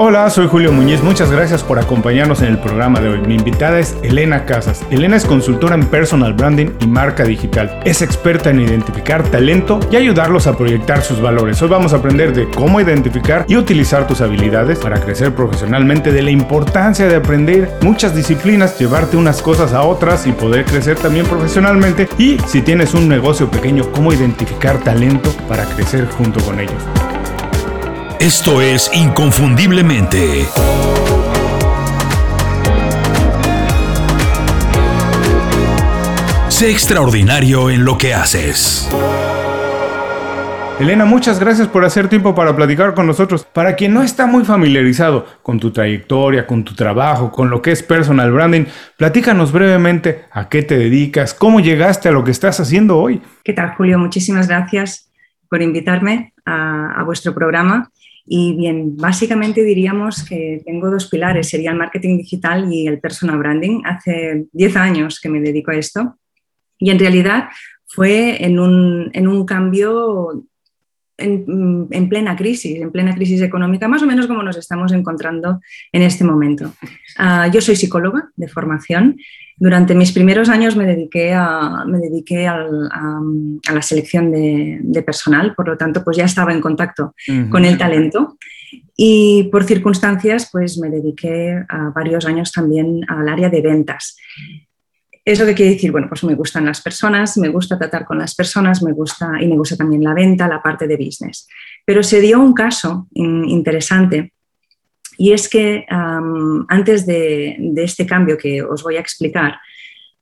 Hola, soy Julio Muñiz, muchas gracias por acompañarnos en el programa de hoy. Mi invitada es Elena Casas. Elena es consultora en personal branding y marca digital. Es experta en identificar talento y ayudarlos a proyectar sus valores. Hoy vamos a aprender de cómo identificar y utilizar tus habilidades para crecer profesionalmente, de la importancia de aprender muchas disciplinas, llevarte unas cosas a otras y poder crecer también profesionalmente y si tienes un negocio pequeño, cómo identificar talento para crecer junto con ellos. Esto es Inconfundiblemente. Sé extraordinario en lo que haces. Elena, muchas gracias por hacer tiempo para platicar con nosotros. Para quien no está muy familiarizado con tu trayectoria, con tu trabajo, con lo que es personal branding, platícanos brevemente a qué te dedicas, cómo llegaste a lo que estás haciendo hoy. ¿Qué tal, Julio? Muchísimas gracias por invitarme a, a vuestro programa. Y bien, básicamente diríamos que tengo dos pilares, sería el marketing digital y el personal branding. Hace 10 años que me dedico a esto y en realidad fue en un, en un cambio en, en, plena crisis, en plena crisis económica, más o menos como nos estamos encontrando en este momento. Uh, yo soy psicóloga de formación durante mis primeros años me dediqué a, me dediqué al, a, a, la selección de, de, personal, por lo tanto, pues ya estaba en contacto uh -huh. con el talento y por circunstancias, pues me dediqué a varios años también al área de ventas. ¿Eso qué quiere decir? Bueno, pues me gustan las personas, me gusta tratar con las personas, me gusta y me gusta también la venta, la parte de business. Pero se dio un caso interesante y es que um, antes de, de, este cambio que os voy a explicar,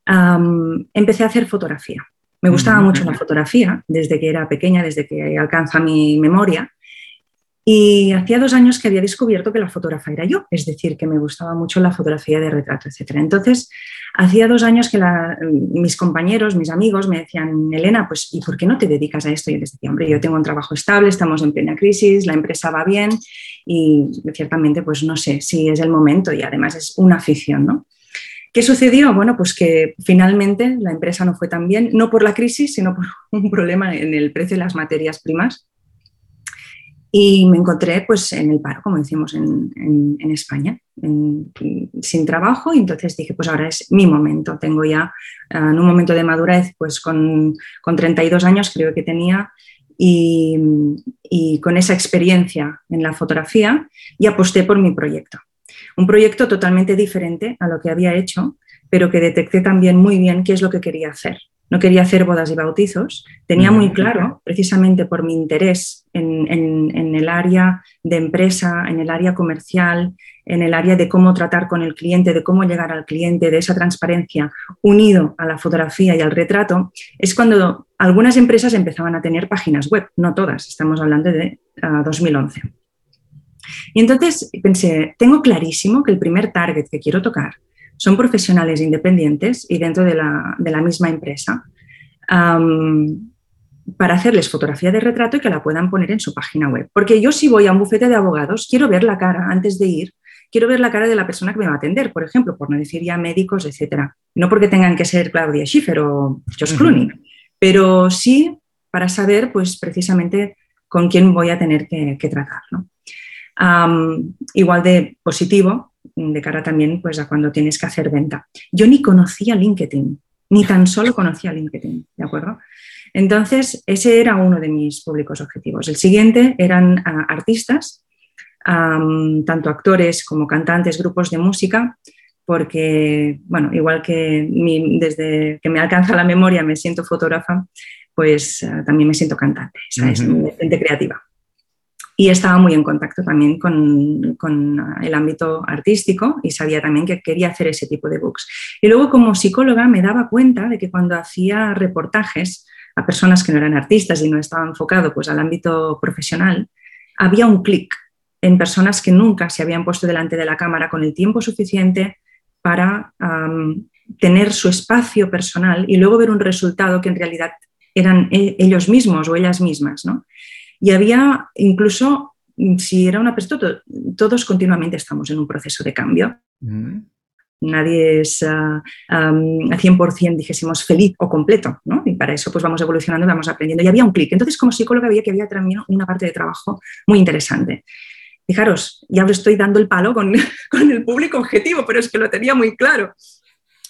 um, empecé a hacer fotografía. Me gustaba mucho la fotografía desde que era pequeña, desde que alcanza mi memoria. Y hacía dos años que había descubierto que la fotógrafa era yo, es decir, que me gustaba mucho la fotografía de retrato, etc. Entonces, hacía dos años que la, mis compañeros, mis amigos me decían, Elena, pues ¿y por qué no te dedicas a esto? Y yo les decía, hombre, yo tengo un trabajo estable, estamos en plena crisis, la empresa va bien y ciertamente, pues no sé si es el momento y además es una afición, ¿no? ¿Qué sucedió? Bueno, pues que finalmente la empresa no fue tan bien, no por la crisis, sino por un problema en el precio de las materias primas y me encontré pues en el paro, como decimos en, España, sin trabajo. Y entonces dije pues ahora es mi momento, tengo ya uh, en un momento de madurez pues con, con 32 años creo que tenía y, y, con esa experiencia en la fotografía y aposté por mi proyecto. Un proyecto totalmente diferente a lo que había hecho, pero que detecté también muy bien qué es lo que quería hacer no quería hacer bodas y bautizos, tenía muy claro, precisamente por mi interés en, en, en, el área de empresa, en el área comercial, en el área de cómo tratar con el cliente, de cómo llegar al cliente, de esa transparencia, unido a la fotografía y al retrato, es cuando algunas empresas empezaban a tener páginas web, no todas, estamos hablando de uh, 2011. Y entonces pensé, tengo clarísimo que el primer target que quiero tocar son profesionales independientes y dentro de la, de la misma empresa um, para hacerles fotografía de retrato y que la puedan poner en su página web. Porque yo si voy a un bufete de abogados, quiero ver la cara antes de ir, quiero ver la cara de la persona que me va a atender, por ejemplo, por no decir ya médicos, etc. No porque tengan que ser Claudia Schiffer o Josh Clooney, uh -huh. pero sí para saber, pues precisamente, con quién voy a tener que, que tratar. ¿no? Um, igual de positivo, de cara también pues, a cuando tienes que hacer venta. Yo ni conocía LinkedIn, ni tan solo conocía LinkedIn, ¿de acuerdo? Entonces, ese era uno de mis públicos objetivos. El siguiente eran uh, artistas, um, tanto actores como cantantes, grupos de música, porque, bueno, igual que mi, desde que me alcanza la memoria me siento fotógrafa, pues uh, también me siento cantante, ¿sabes? Uh -huh. Gente creativa y estaba muy en contacto también con, el ámbito artístico y sabía también que quería hacer ese tipo de books. Y luego como psicóloga me daba cuenta de que cuando hacía reportajes a personas que no eran artistas y no estaba enfocado pues, al ámbito profesional, había un clic en personas que nunca se habían puesto delante de la cámara con el tiempo suficiente para tener su espacio personal y luego ver un resultado que en realidad eran e, ellos mismos o ellas mismas. ¿no? Y había incluso, si era una persona, todos continuamente estamos en un proceso de cambio. Mm. Nadie es uh, um, a 100%, dijésemos, feliz o completo, ¿no? Y para eso pues vamos evolucionando y vamos aprendiendo. Y había un clic. Entonces, como psicóloga, veía que había también una parte de trabajo muy interesante. Fijaros, ya os estoy dando el palo con, con el público objetivo, pero es que lo tenía muy claro.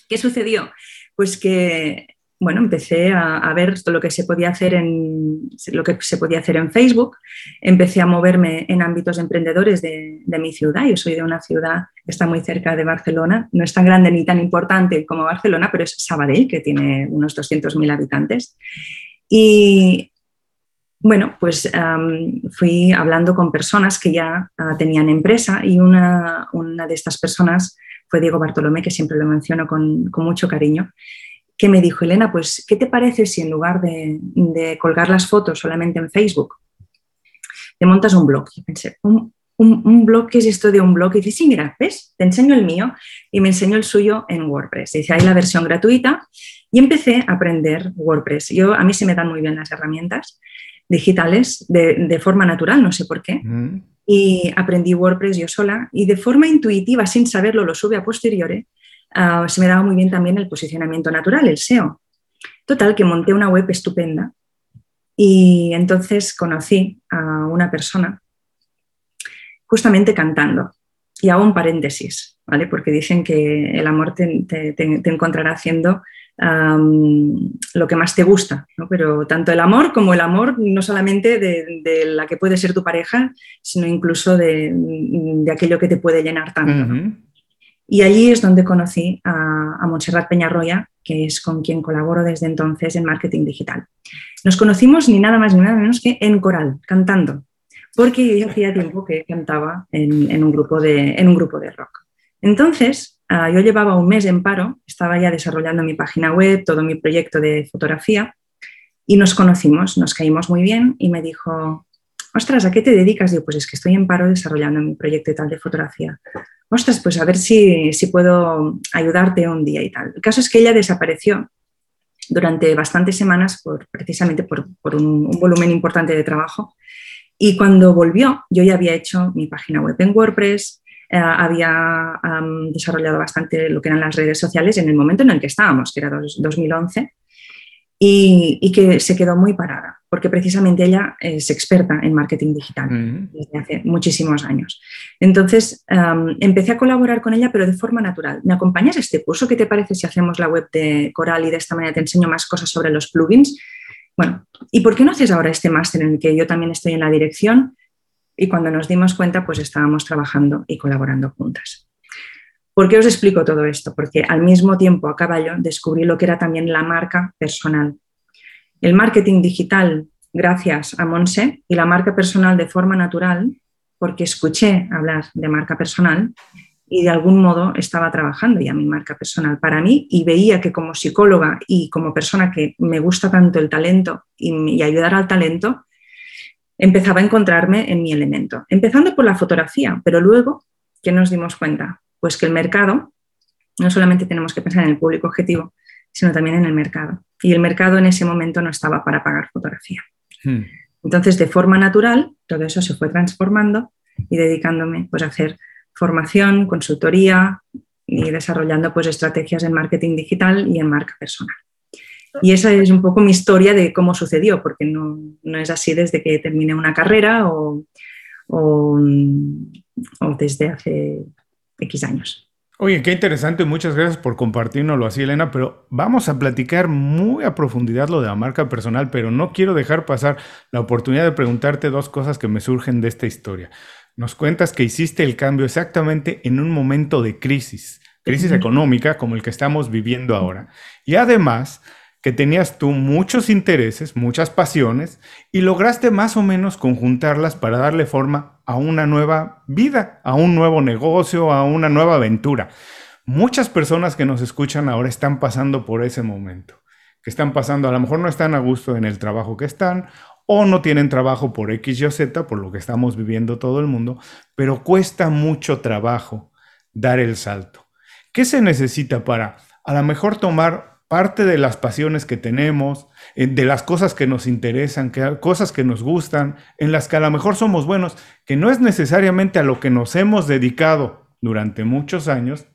¿Qué sucedió? Pues que bueno, empecé a, ver lo que se podía hacer en lo que se podía hacer en Facebook. Empecé a moverme en ámbitos emprendedores de, mi ciudad. Yo soy de una ciudad que está muy cerca de Barcelona. No es tan grande ni tan importante como Barcelona, pero es Sabadell, que tiene unos 200.000 habitantes. Y bueno, pues fui hablando con personas que ya ah, tenían empresa y una, de estas personas fue Diego Bartolomé, que siempre lo menciono con, con mucho cariño que me dijo, Elena, pues, ¿qué te parece si en lugar de, colgar las fotos solamente en Facebook, te montas un blog? Y pensé, ¿un, blog? ¿Qué es esto de un blog? Y dice, sí, mira, ¿ves? Te enseño el mío y me enseño el suyo en WordPress. Dice, hay la versión gratuita y empecé a aprender WordPress. Yo, a mí se me dan muy bien las herramientas digitales de, forma natural, no sé por qué. Mm. Y aprendí WordPress yo sola y de forma intuitiva, sin saberlo, lo sube a posteriori Ah, se me daba muy bien también el posicionamiento natural, el SEO. Total, que monté una web estupenda y entonces conocí a una persona justamente cantando. Y hago un paréntesis, ¿vale? Porque dicen que el amor te, encontrará haciendo lo que más te gusta, ¿no? Pero tanto el amor como el amor, no solamente de, la que puede ser tu pareja, sino incluso de, aquello que te puede llenar tanto. Y allí es donde conocí a, a Montserrat Peñarroya, que es con quien colaboro desde entonces en marketing digital. Nos conocimos ni nada más ni nada menos que en coral, cantando, porque yo hacía tiempo que cantaba en, un, grupo de, en un grupo de rock. Entonces, ah, yo llevaba un mes en paro, estaba ya desarrollando mi página web, todo mi proyecto de fotografía, y nos conocimos, nos caímos muy bien y me dijo, ostras, ¿a qué te dedicas? Digo, pues es que estoy en paro desarrollando mi proyecto tal de fotografía ostras, pues a ver si, puedo ayudarte un día y tal. El caso es que ella desapareció durante bastantes semanas por, precisamente por, un, volumen importante de trabajo. Y cuando volvió, yo ya había hecho mi página web en WordPress, eh, había desarrollado bastante lo que eran las redes sociales en el momento en el que estábamos, que era 2011 y, que se quedó muy parada, porque precisamente ella es experta en marketing digital desde hace muchísimos años. Entonces, empecé a colaborar con ella, pero de forma natural. ¿Me acompañas a este curso? ¿Qué te parece si hacemos la web de Coral y de esta manera te enseño más cosas sobre los plugins? Bueno, ¿y por qué no haces ahora este máster en el que yo también estoy en la dirección? Y cuando nos dimos cuenta, pues estábamos trabajando y colaborando juntas. ¿Por qué os explico todo esto? Porque al mismo tiempo a caballo descubrí lo que era también la marca personal. El marketing digital gracias a Monse y la marca personal de forma natural porque escuché hablar de marca personal y de algún modo estaba trabajando ya mi marca personal para mí y veía que como psicóloga y como persona que me gusta tanto el talento y, ayudar al talento, empezaba a encontrarme en mi elemento. Empezando por la fotografía, pero luego, ¿qué nos dimos cuenta? Pues que el mercado, no solamente tenemos que pensar en el público objetivo, sino también en el mercado. Y el mercado en ese momento no estaba para pagar fotografía. Hmm. Entonces, de forma natural, todo eso se fue transformando y dedicándome pues, a hacer formación, consultoría y desarrollando pues, estrategias en marketing digital y en marca personal. Y esa es un poco mi historia de cómo sucedió, porque no, es así desde que terminé una carrera o, o desde hace X años. Oye, qué interesante, muchas gracias por compartirnoslo así, Elena, pero vamos a platicar muy a profundidad lo de la marca personal, pero no quiero dejar pasar la oportunidad de preguntarte dos cosas que me surgen de esta historia. Nos cuentas que hiciste el cambio exactamente en un momento de crisis, crisis económica como el que estamos viviendo ahora. Y además, que tenías tú muchos intereses, muchas pasiones, y lograste más o menos conjuntarlas para darle forma a una nueva vida, a un nuevo negocio, a una nueva aventura. Muchas personas que nos escuchan ahora están pasando por ese momento, que están pasando, a lo mejor no están a gusto en el trabajo que están, o no tienen trabajo por X, Y, Z, por lo que estamos viviendo todo el mundo, pero cuesta mucho trabajo dar el salto. ¿Qué se necesita para a lo mejor tomar parte de las pasiones que tenemos, eh, de las cosas que nos interesan, que, cosas que nos gustan, en las que a lo mejor somos buenos, que no es necesariamente a lo que nos hemos dedicado durante muchos años,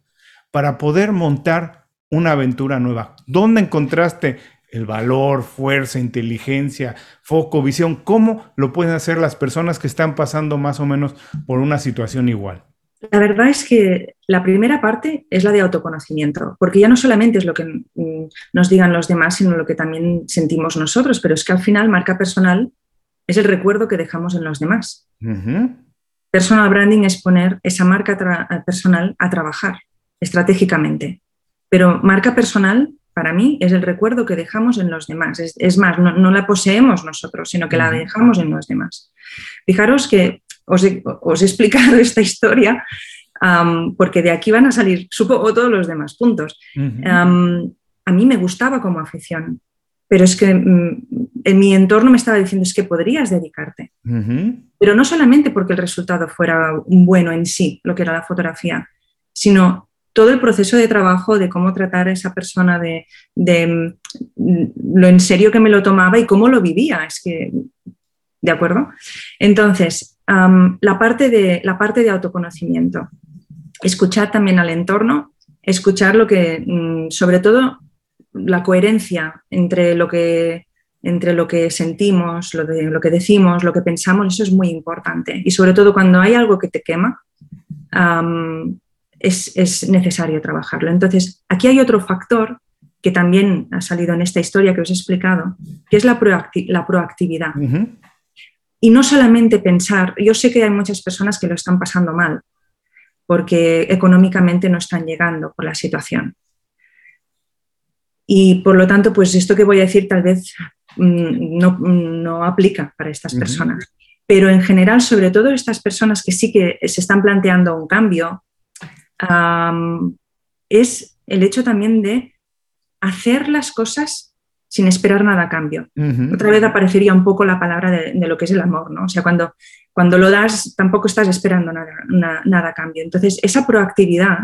para poder montar una aventura nueva. ¿Dónde encontraste el valor, fuerza, inteligencia, foco, visión, ¿cómo lo pueden hacer las personas que están pasando más o menos por una situación igual? La verdad es que la primera parte es la de autoconocimiento, porque ya no solamente es lo que mm, nos digan los demás, sino lo que también sentimos nosotros, pero es que al final marca personal es el recuerdo que dejamos en los demás. Personal branding es poner esa marca personal a trabajar estratégicamente, pero marca personal para mí es el recuerdo que dejamos en los demás. Es, más, no, la poseemos nosotros, sino que la dejamos en los demás. Fijaros que os he, explicado esta historia porque de aquí van a salir, supongo, todos los demás puntos. a mí me gustaba como afición, pero es que mm, en mi entorno me estaba diciendo es que podrías dedicarte. Pero no solamente porque el resultado fuera bueno en sí, lo que era la fotografía, sino todo el proceso de trabajo de cómo tratar a esa persona, de, mm, lo en serio que me lo tomaba y cómo lo vivía. Es que, ¿de acuerdo? Entonces, la, parte de, la parte de autoconocimiento, escuchar también al entorno, escuchar lo que, mm, sobre todo, la coherencia entre lo que entre lo que sentimos, lo, de, lo que decimos, lo que pensamos, eso es muy importante. Y sobre todo cuando hay algo que te quema, es, necesario trabajarlo. Entonces, aquí hay otro factor que también ha salido en esta historia que os he explicado, que es la, la proactividad. Y no solamente pensar, yo sé que hay muchas personas que lo están pasando mal, porque económicamente no están llegando por la situación. Y por lo tanto, pues esto que voy a decir tal vez mm, no, aplica para estas personas. Pero en general, sobre todo estas personas que sí que se están planteando un cambio, es el hecho también de hacer las cosas sin esperar nada a cambio. Otra vez aparecería un poco la palabra de, lo que es el amor, ¿no? O sea, cuando, cuando lo das tampoco estás esperando nada, nada a cambio. Entonces, esa proactividad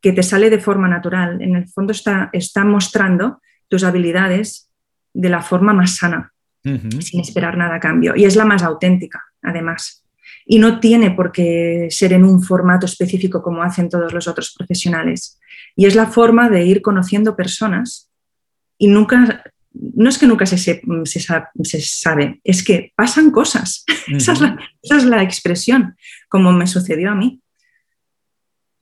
que te sale de forma natural, en el fondo está, está mostrando tus habilidades de la forma más sana, sin esperar nada a cambio. Y es la más auténtica, además y no tiene por qué ser en un formato específico como hacen todos los otros profesionales. Y es la forma de ir conociendo personas y nunca, no es que nunca se, se, sabe, es que pasan cosas. esa, es la, esa, es la, expresión, como me sucedió a mí.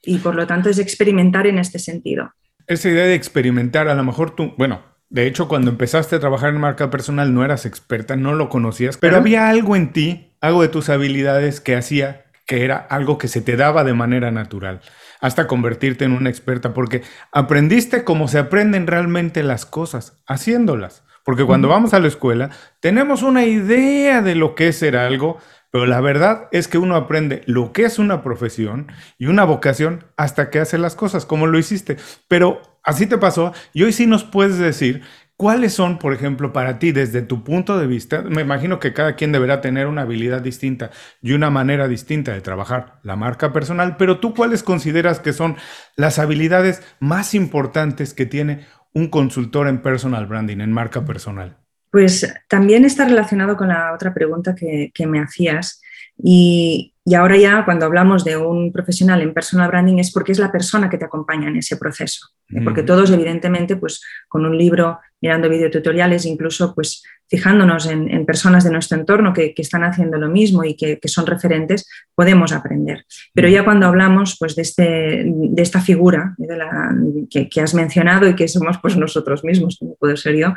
Y por lo tanto es experimentar en este sentido. Esa idea de experimentar, a lo mejor tú, bueno, de hecho, cuando empezaste a trabajar en marca personal no eras experta, no lo conocías, pero había algo en ti, algo de tus habilidades que hacía que era algo que se te daba de manera natural, hasta convertirte en una experta, porque aprendiste cómo se aprenden realmente las cosas, haciéndolas. Porque cuando vamos a la escuela, tenemos una idea de lo que es ser algo, pero la verdad es que uno aprende lo que es una profesión y una vocación hasta que hace las cosas, como lo hiciste. Pero así te pasó y hoy sí nos puedes decir cuáles son, por ejemplo, para ti desde tu punto de vista. Me imagino que cada quien deberá tener una habilidad distinta y una manera distinta de trabajar la marca personal, pero tú cuáles consideras que son las habilidades más importantes que tiene un consultor en personal branding, en marca personal. Pues también está relacionado con la otra pregunta que, me hacías. Y, ahora ya cuando hablamos de un profesional en personal branding es porque es la persona que te acompaña en ese proceso. ¿eh? Porque todos, evidentemente, pues con un libro, mirando videotutoriales, incluso pues fijándonos en, personas de nuestro entorno que, están haciendo lo mismo y que, son referentes, podemos aprender. Pero ya cuando hablamos pues, de, este, de esta figura la, que, has mencionado y que somos pues, nosotros mismos, como puedo ser yo,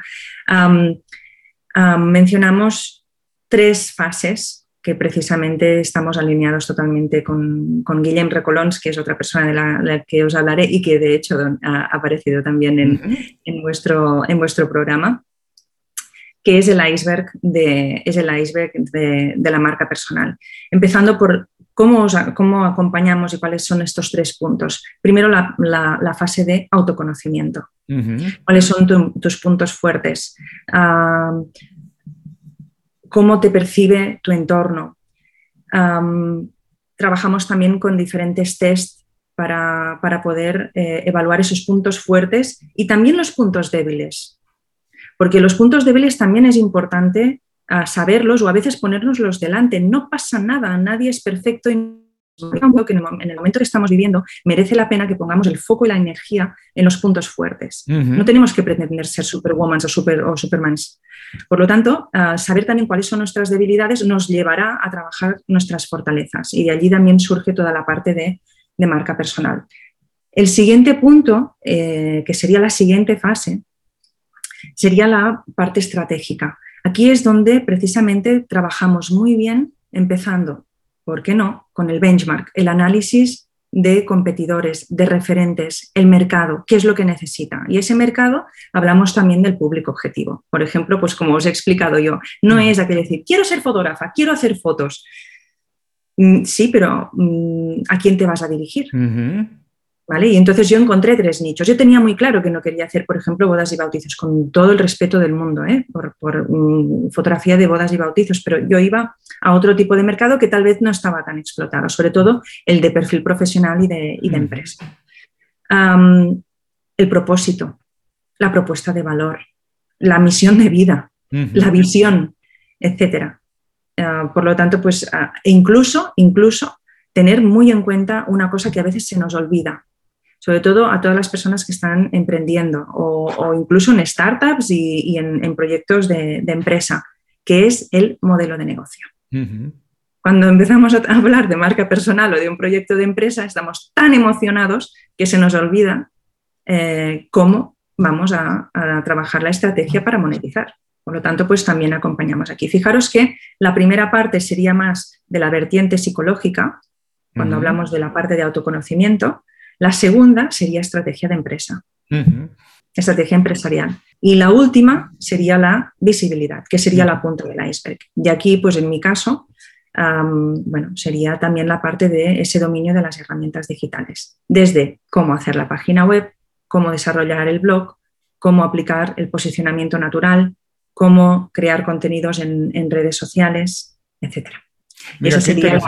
mencionamos tres fases que precisamente estamos alineados totalmente con, con Guillem Recolons, que es otra persona de la, que os hablaré y que de hecho ha aparecido también en, vuestro, en vuestro programa, que es el iceberg, de, es el iceberg de, la marca personal. Empezando por cómo, cómo acompañamos y cuáles son estos tres puntos. Primero, la, fase de autoconocimiento. ¿Cuáles son tus puntos fuertes? Ah, ¿Cómo te percibe tu entorno? trabajamos también con diferentes tests para, poder eh, evaluar esos puntos fuertes y también los puntos débiles. Porque los puntos débiles también es importante ah, saberlos o a veces ponernoslos delante. No pasa nada, nadie es perfecto y que en el momento que estamos viviendo merece la pena que pongamos el foco y la energía en los puntos fuertes. No tenemos que pretender ser superwoman o, super, o supermans. Por lo tanto, ah, saber también cuáles son nuestras debilidades nos llevará a trabajar nuestras fortalezas y de allí también surge toda la parte de, marca personal. El siguiente punto, eh, que sería la siguiente fase, sería la parte estratégica. Aquí es donde precisamente trabajamos muy bien empezando ¿por qué no? Con el benchmark, el análisis de competidores, de referentes, el mercado, qué es lo que necesita. Y ese mercado hablamos también del público objetivo. Por ejemplo, pues como os he explicado yo, no mm. es aquel decir, quiero ser fotógrafa, quiero hacer fotos. Mm, sí, pero mm, ¿a quién te vas a dirigir? Y entonces yo encontré tres nichos. Yo tenía muy claro que no quería hacer, por ejemplo, bodas y bautizos, con todo el respeto del mundo, ¿eh? por, mm, fotografía de bodas y bautizos, pero yo iba a otro tipo de mercado que tal vez no estaba tan explotado, sobre todo el de perfil profesional y de, empresa. el propósito, la propuesta de valor, la misión de vida, la visión, etcétera. Ah, por lo tanto, pues ah, e incluso, incluso tener muy en cuenta una cosa que a veces se nos olvida, sobre todo a todas las personas que están emprendiendo o, incluso en startups y, en, proyectos de, empresa, que es el modelo de negocio. Cuando empezamos a hablar de marca personal o de un proyecto de empresa, estamos tan emocionados que se nos olvida eh, cómo vamos a, trabajar la estrategia para monetizar. Por lo tanto, pues también acompañamos aquí. Fijaros que la primera parte sería más de la vertiente psicológica, cuando hablamos de la parte de autoconocimiento, la segunda sería estrategia de empresa, estrategia empresarial. Y la última sería la visibilidad, que sería la punta del iceberg. Y aquí, pues en mi caso, bueno, sería también la parte de ese dominio de las herramientas digitales, desde cómo hacer la página web, cómo desarrollar el blog, cómo aplicar el posicionamiento natural, cómo crear contenidos en, redes sociales, etc. Esa sería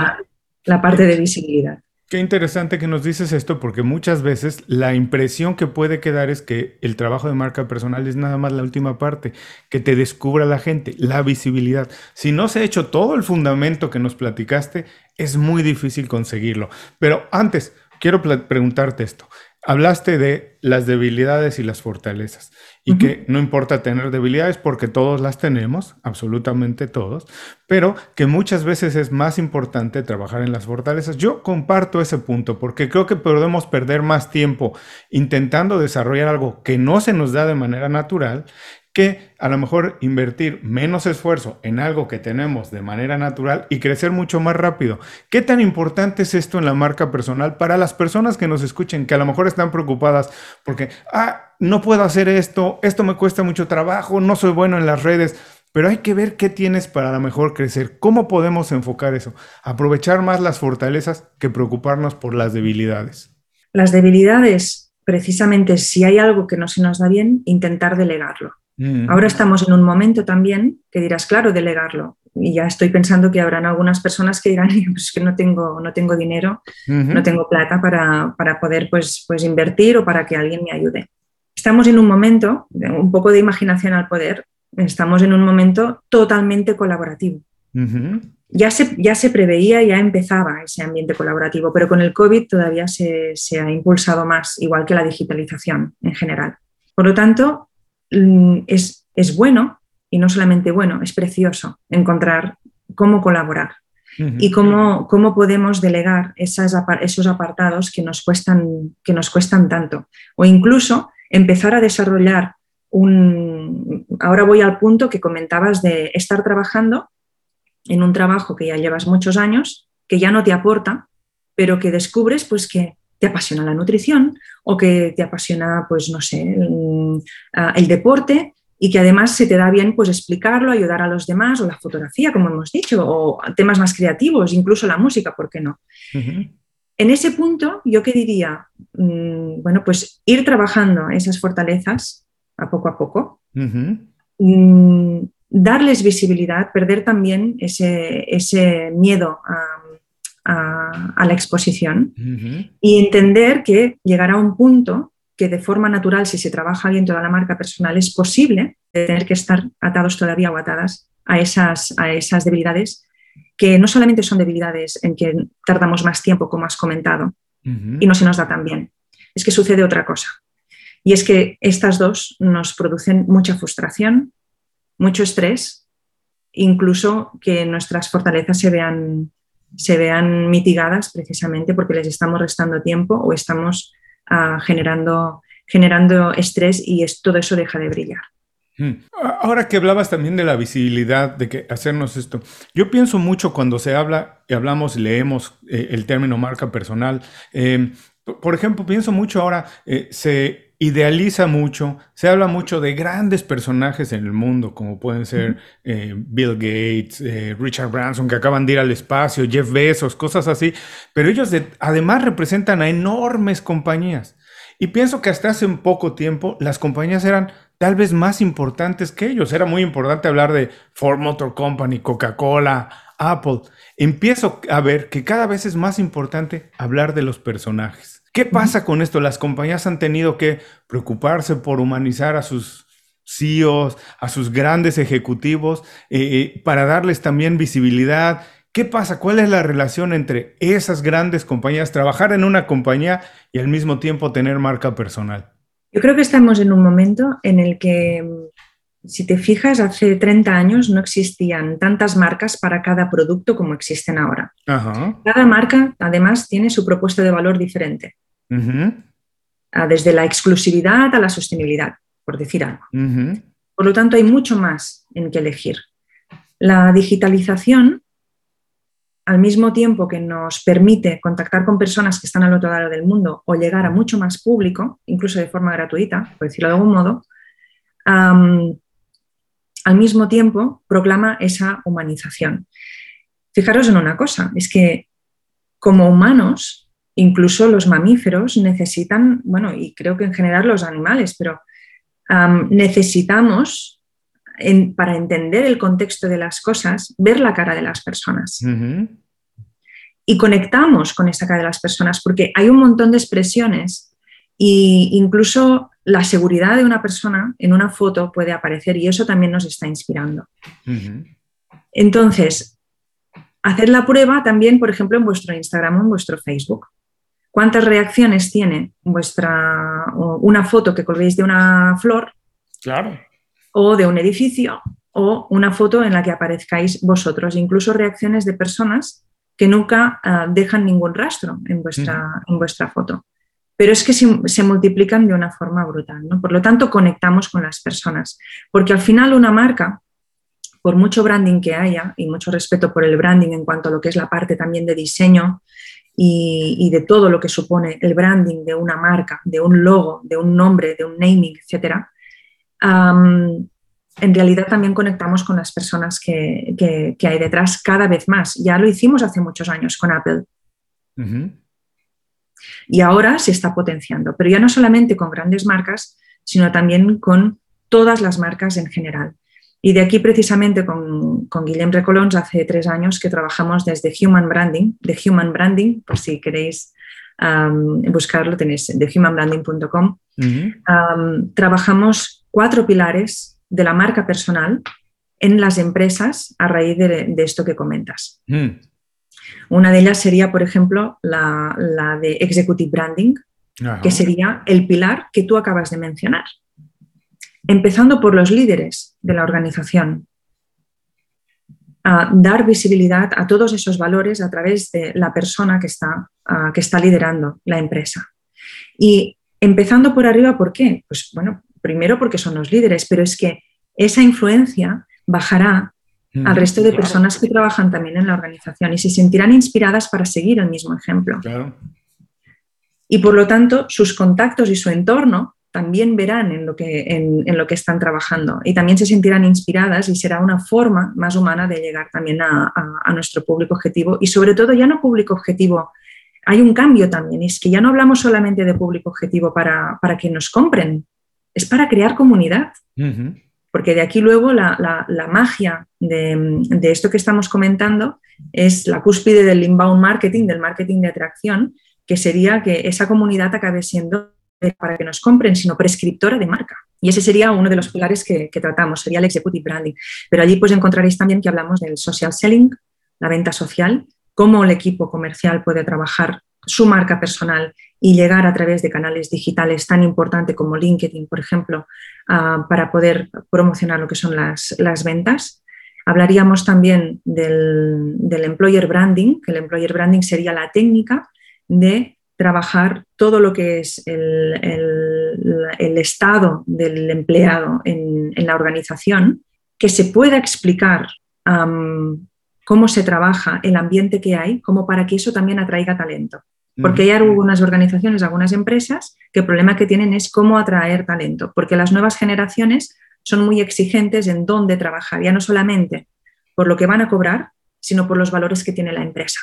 la parte de visibilidad. Qué interesante que nos dices esto porque muchas veces la impresión que puede quedar es que el trabajo de marca personal es nada más la última parte, que te descubra la gente, la visibilidad. Si no se ha hecho todo el fundamento que nos platicaste, es muy difícil conseguirlo. Pero antes, quiero preguntarte esto. Hablaste de las debilidades y las fortalezas y que no importa tener debilidades porque todos las tenemos, absolutamente todos, pero que muchas veces es más importante trabajar en las fortalezas. Yo comparto ese punto porque creo que podemos perder más tiempo intentando desarrollar algo que no se nos da de manera natural que a lo mejor invertir menos esfuerzo en algo que tenemos de manera natural y crecer mucho más rápido. ¿Qué tan importante es esto en la marca personal para las personas que nos escuchen, que a lo mejor están preocupadas porque, ah, no puedo hacer esto, esto me cuesta mucho trabajo, no soy bueno en las redes? Pero hay que ver qué tienes para a lo mejor crecer. ¿Cómo podemos enfocar eso? Aprovechar más las fortalezas que preocuparnos por las debilidades. Las debilidades, precisamente si hay algo que no se nos da bien, intentar delegarlo. Mm. Ahora estamos en un momento también que dirás, claro, delegarlo. Y ya estoy pensando que habrán algunas personas que dirán, pues que no tengo, no tengo dinero, no tengo plata para, poder pues, pues invertir o para que alguien me ayude. Estamos en un momento, un poco de imaginación al poder, estamos en un momento totalmente colaborativo. ya, se, ya se preveía, ya empezaba ese ambiente colaborativo, pero con el COVID todavía se, se ha impulsado más, igual que la digitalización en general. Por lo tanto, es, es bueno, y no solamente bueno, es precioso encontrar cómo colaborar y cómo, cómo, podemos delegar esas, esos apartados que nos, cuestan, que nos cuestan tanto. O incluso empezar a desarrollar un... Ahora voy al punto que comentabas de estar trabajando en un trabajo que ya llevas muchos años, que ya no te aporta, pero que descubres pues que te apasiona la nutrición o que te apasiona, pues no sé, el deporte y que además se te da bien pues explicarlo, ayudar a los demás o la fotografía, como hemos dicho, o temas más creativos, incluso la música, ¿por qué no? En ese punto, yo qué diría, mm, bueno, pues ir trabajando esas fortalezas a poco a poco, mm, darles visibilidad, perder también ese, ese miedo a a, la exposición y entender que llegará un punto que de forma natural, si se trabaja bien toda la marca personal, es posible tener que estar atados todavía o atadas a esas, a esas debilidades que no solamente son debilidades en que tardamos más tiempo, como has comentado, y no se nos da tan bien, es que sucede otra cosa. Y es que estas dos nos producen mucha frustración, mucho estrés, incluso que nuestras fortalezas se vean, se vean mitigadas precisamente porque les estamos restando tiempo o estamos ah, generando, generando estrés y es, todo eso deja de brillar. Hmm. Ahora que hablabas también de la visibilidad, de que hacernos esto, yo pienso mucho cuando se habla y hablamos leemos eh, el término marca personal. Eh, por ejemplo, pienso mucho ahora, eh, se idealiza mucho, se habla mucho de grandes personajes en el mundo, como pueden ser Bill Gates, Richard Branson, que acaban de ir al espacio, Jeff Bezos, cosas así, pero ellos además representan a enormes compañías. Y pienso que hasta hace un poco tiempo las compañías eran tal vez más importantes que ellos. Era muy importante hablar de Ford Motor Company, Coca-Cola, Apple. Empiezo a ver que cada vez es más importante hablar de los personajes. ¿Qué pasa con esto? Las compañías han tenido que preocuparse por humanizar a sus CEOs, a sus grandes ejecutivos, eh, eh, para darles también visibilidad. ¿Qué pasa? ¿Cuál es la relación entre esas grandes compañías, trabajar en una compañía y al mismo tiempo tener marca personal? Yo creo que estamos en un momento en el que, si te fijas, hace 30 años no existían tantas marcas para cada producto como existen ahora. Cada marca, además, tiene su propuesta de valor diferente. Ah, desde la exclusividad a la sostenibilidad, por decir algo. Por lo tanto, hay mucho más en que elegir. La digitalización al mismo tiempo que nos permite contactar con personas que están al otro lado del mundo o llegar a mucho más público, incluso de forma gratuita, por decirlo de algún modo, al mismo tiempo proclama esa humanización. Fijaros en una cosa, es que como humanos, incluso los mamíferos necesitan, bueno, y creo que en general los animales, pero necesitamos para entender el contexto de las cosas, ver la cara de las personas. Y conectamos con esa cara de las personas porque hay un montón de expresiones e incluso la seguridad de una persona en una foto puede aparecer y eso también nos está inspirando. Entonces, haced la prueba también, por ejemplo, en vuestro Instagram o en vuestro Facebook. ¿Cuántas reacciones tiene vuestra, una foto que colguéis de una flor? Claro o de un edificio o una foto en la que aparezcáis vosotros, incluso reacciones de personas que nunca ah, dejan ningún rastro en vuestra, en vuestra foto. Pero es que se, multiplican de una forma brutal. Por lo tanto, conectamos con las personas. Porque al final una marca, por mucho branding que haya y mucho respeto por el branding en cuanto a lo que es la parte también de diseño y, y de todo lo que supone el branding de una marca, de un logo, de un nombre, de un naming, etcétera, en realidad también conectamos con las personas que, hay detrás cada vez más. Ya lo hicimos hace muchos años con Apple. Y ahora se está potenciando, pero ya no solamente con grandes marcas, sino también con todas las marcas en general. Y de aquí precisamente con, con Guillem Recolons hace tres años que trabajamos desde Human Branding, de Human Branding, por si queréis buscarlo, tenéis de humanbranding.com. trabajamos cuatro pilares de la marca personal en las empresas a raíz de, esto que comentas. Mm. Una de ellas sería, por ejemplo, la, de Executive Branding, que sería el pilar que tú acabas de mencionar. Empezando por los líderes de la organización, a dar visibilidad a todos esos valores a través de la persona que está, que está liderando la empresa. Y empezando por arriba, ¿por qué? Pues bueno, primero porque son los líderes, pero es que esa influencia bajará al resto de personas que trabajan también en la organización y se sentirán inspiradas para seguir el mismo ejemplo. Y por lo tanto, sus contactos y su entorno también verán en lo, que, en, lo que están trabajando y también se sentirán inspiradas y será una forma más humana de llegar también a, nuestro público objetivo y sobre todo ya no público objetivo. Hay un cambio también, es que ya no hablamos solamente de público objetivo para, para que nos compren, es para crear comunidad. Porque de aquí luego la, magia de, esto que estamos comentando es la cúspide del inbound marketing, del marketing de atracción, que sería que esa comunidad acabe siendo para que nos compren, sino prescriptora de marca. Y ese sería uno de los pilares que, tratamos, sería el executive branding. Pero allí pues encontraréis también que hablamos del social selling, la venta social, cómo el equipo comercial puede trabajar su marca personal y llegar a través de canales digitales tan importantes como LinkedIn, por ejemplo, ah, para poder promocionar lo que son las, ventas. Hablaríamos también del, employer branding, que el employer branding sería la técnica de trabajar todo lo que es el, estado del empleado en, la organización, que se pueda explicar cómo se trabaja, el ambiente que hay, como para que eso también atraiga talento. Porque hay algunas organizaciones, algunas empresas que el problema que tienen es cómo atraer talento, porque las nuevas generaciones son muy exigentes en dónde trabajar, ya no solamente por lo que van a cobrar, sino por los valores que tiene la empresa.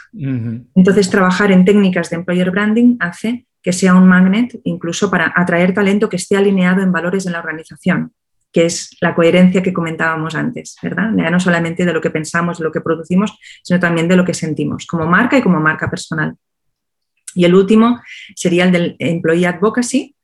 Entonces, trabajar en técnicas de employer branding hace que sea un magnet incluso para atraer talento que esté alineado en valores de la organización, que es la coherencia que comentábamos antes, ¿verdad? Ya no solamente de lo que pensamos, de lo que producimos, sino también de lo que sentimos, como marca y como marca personal. Y el último sería el del Employee Advocacy,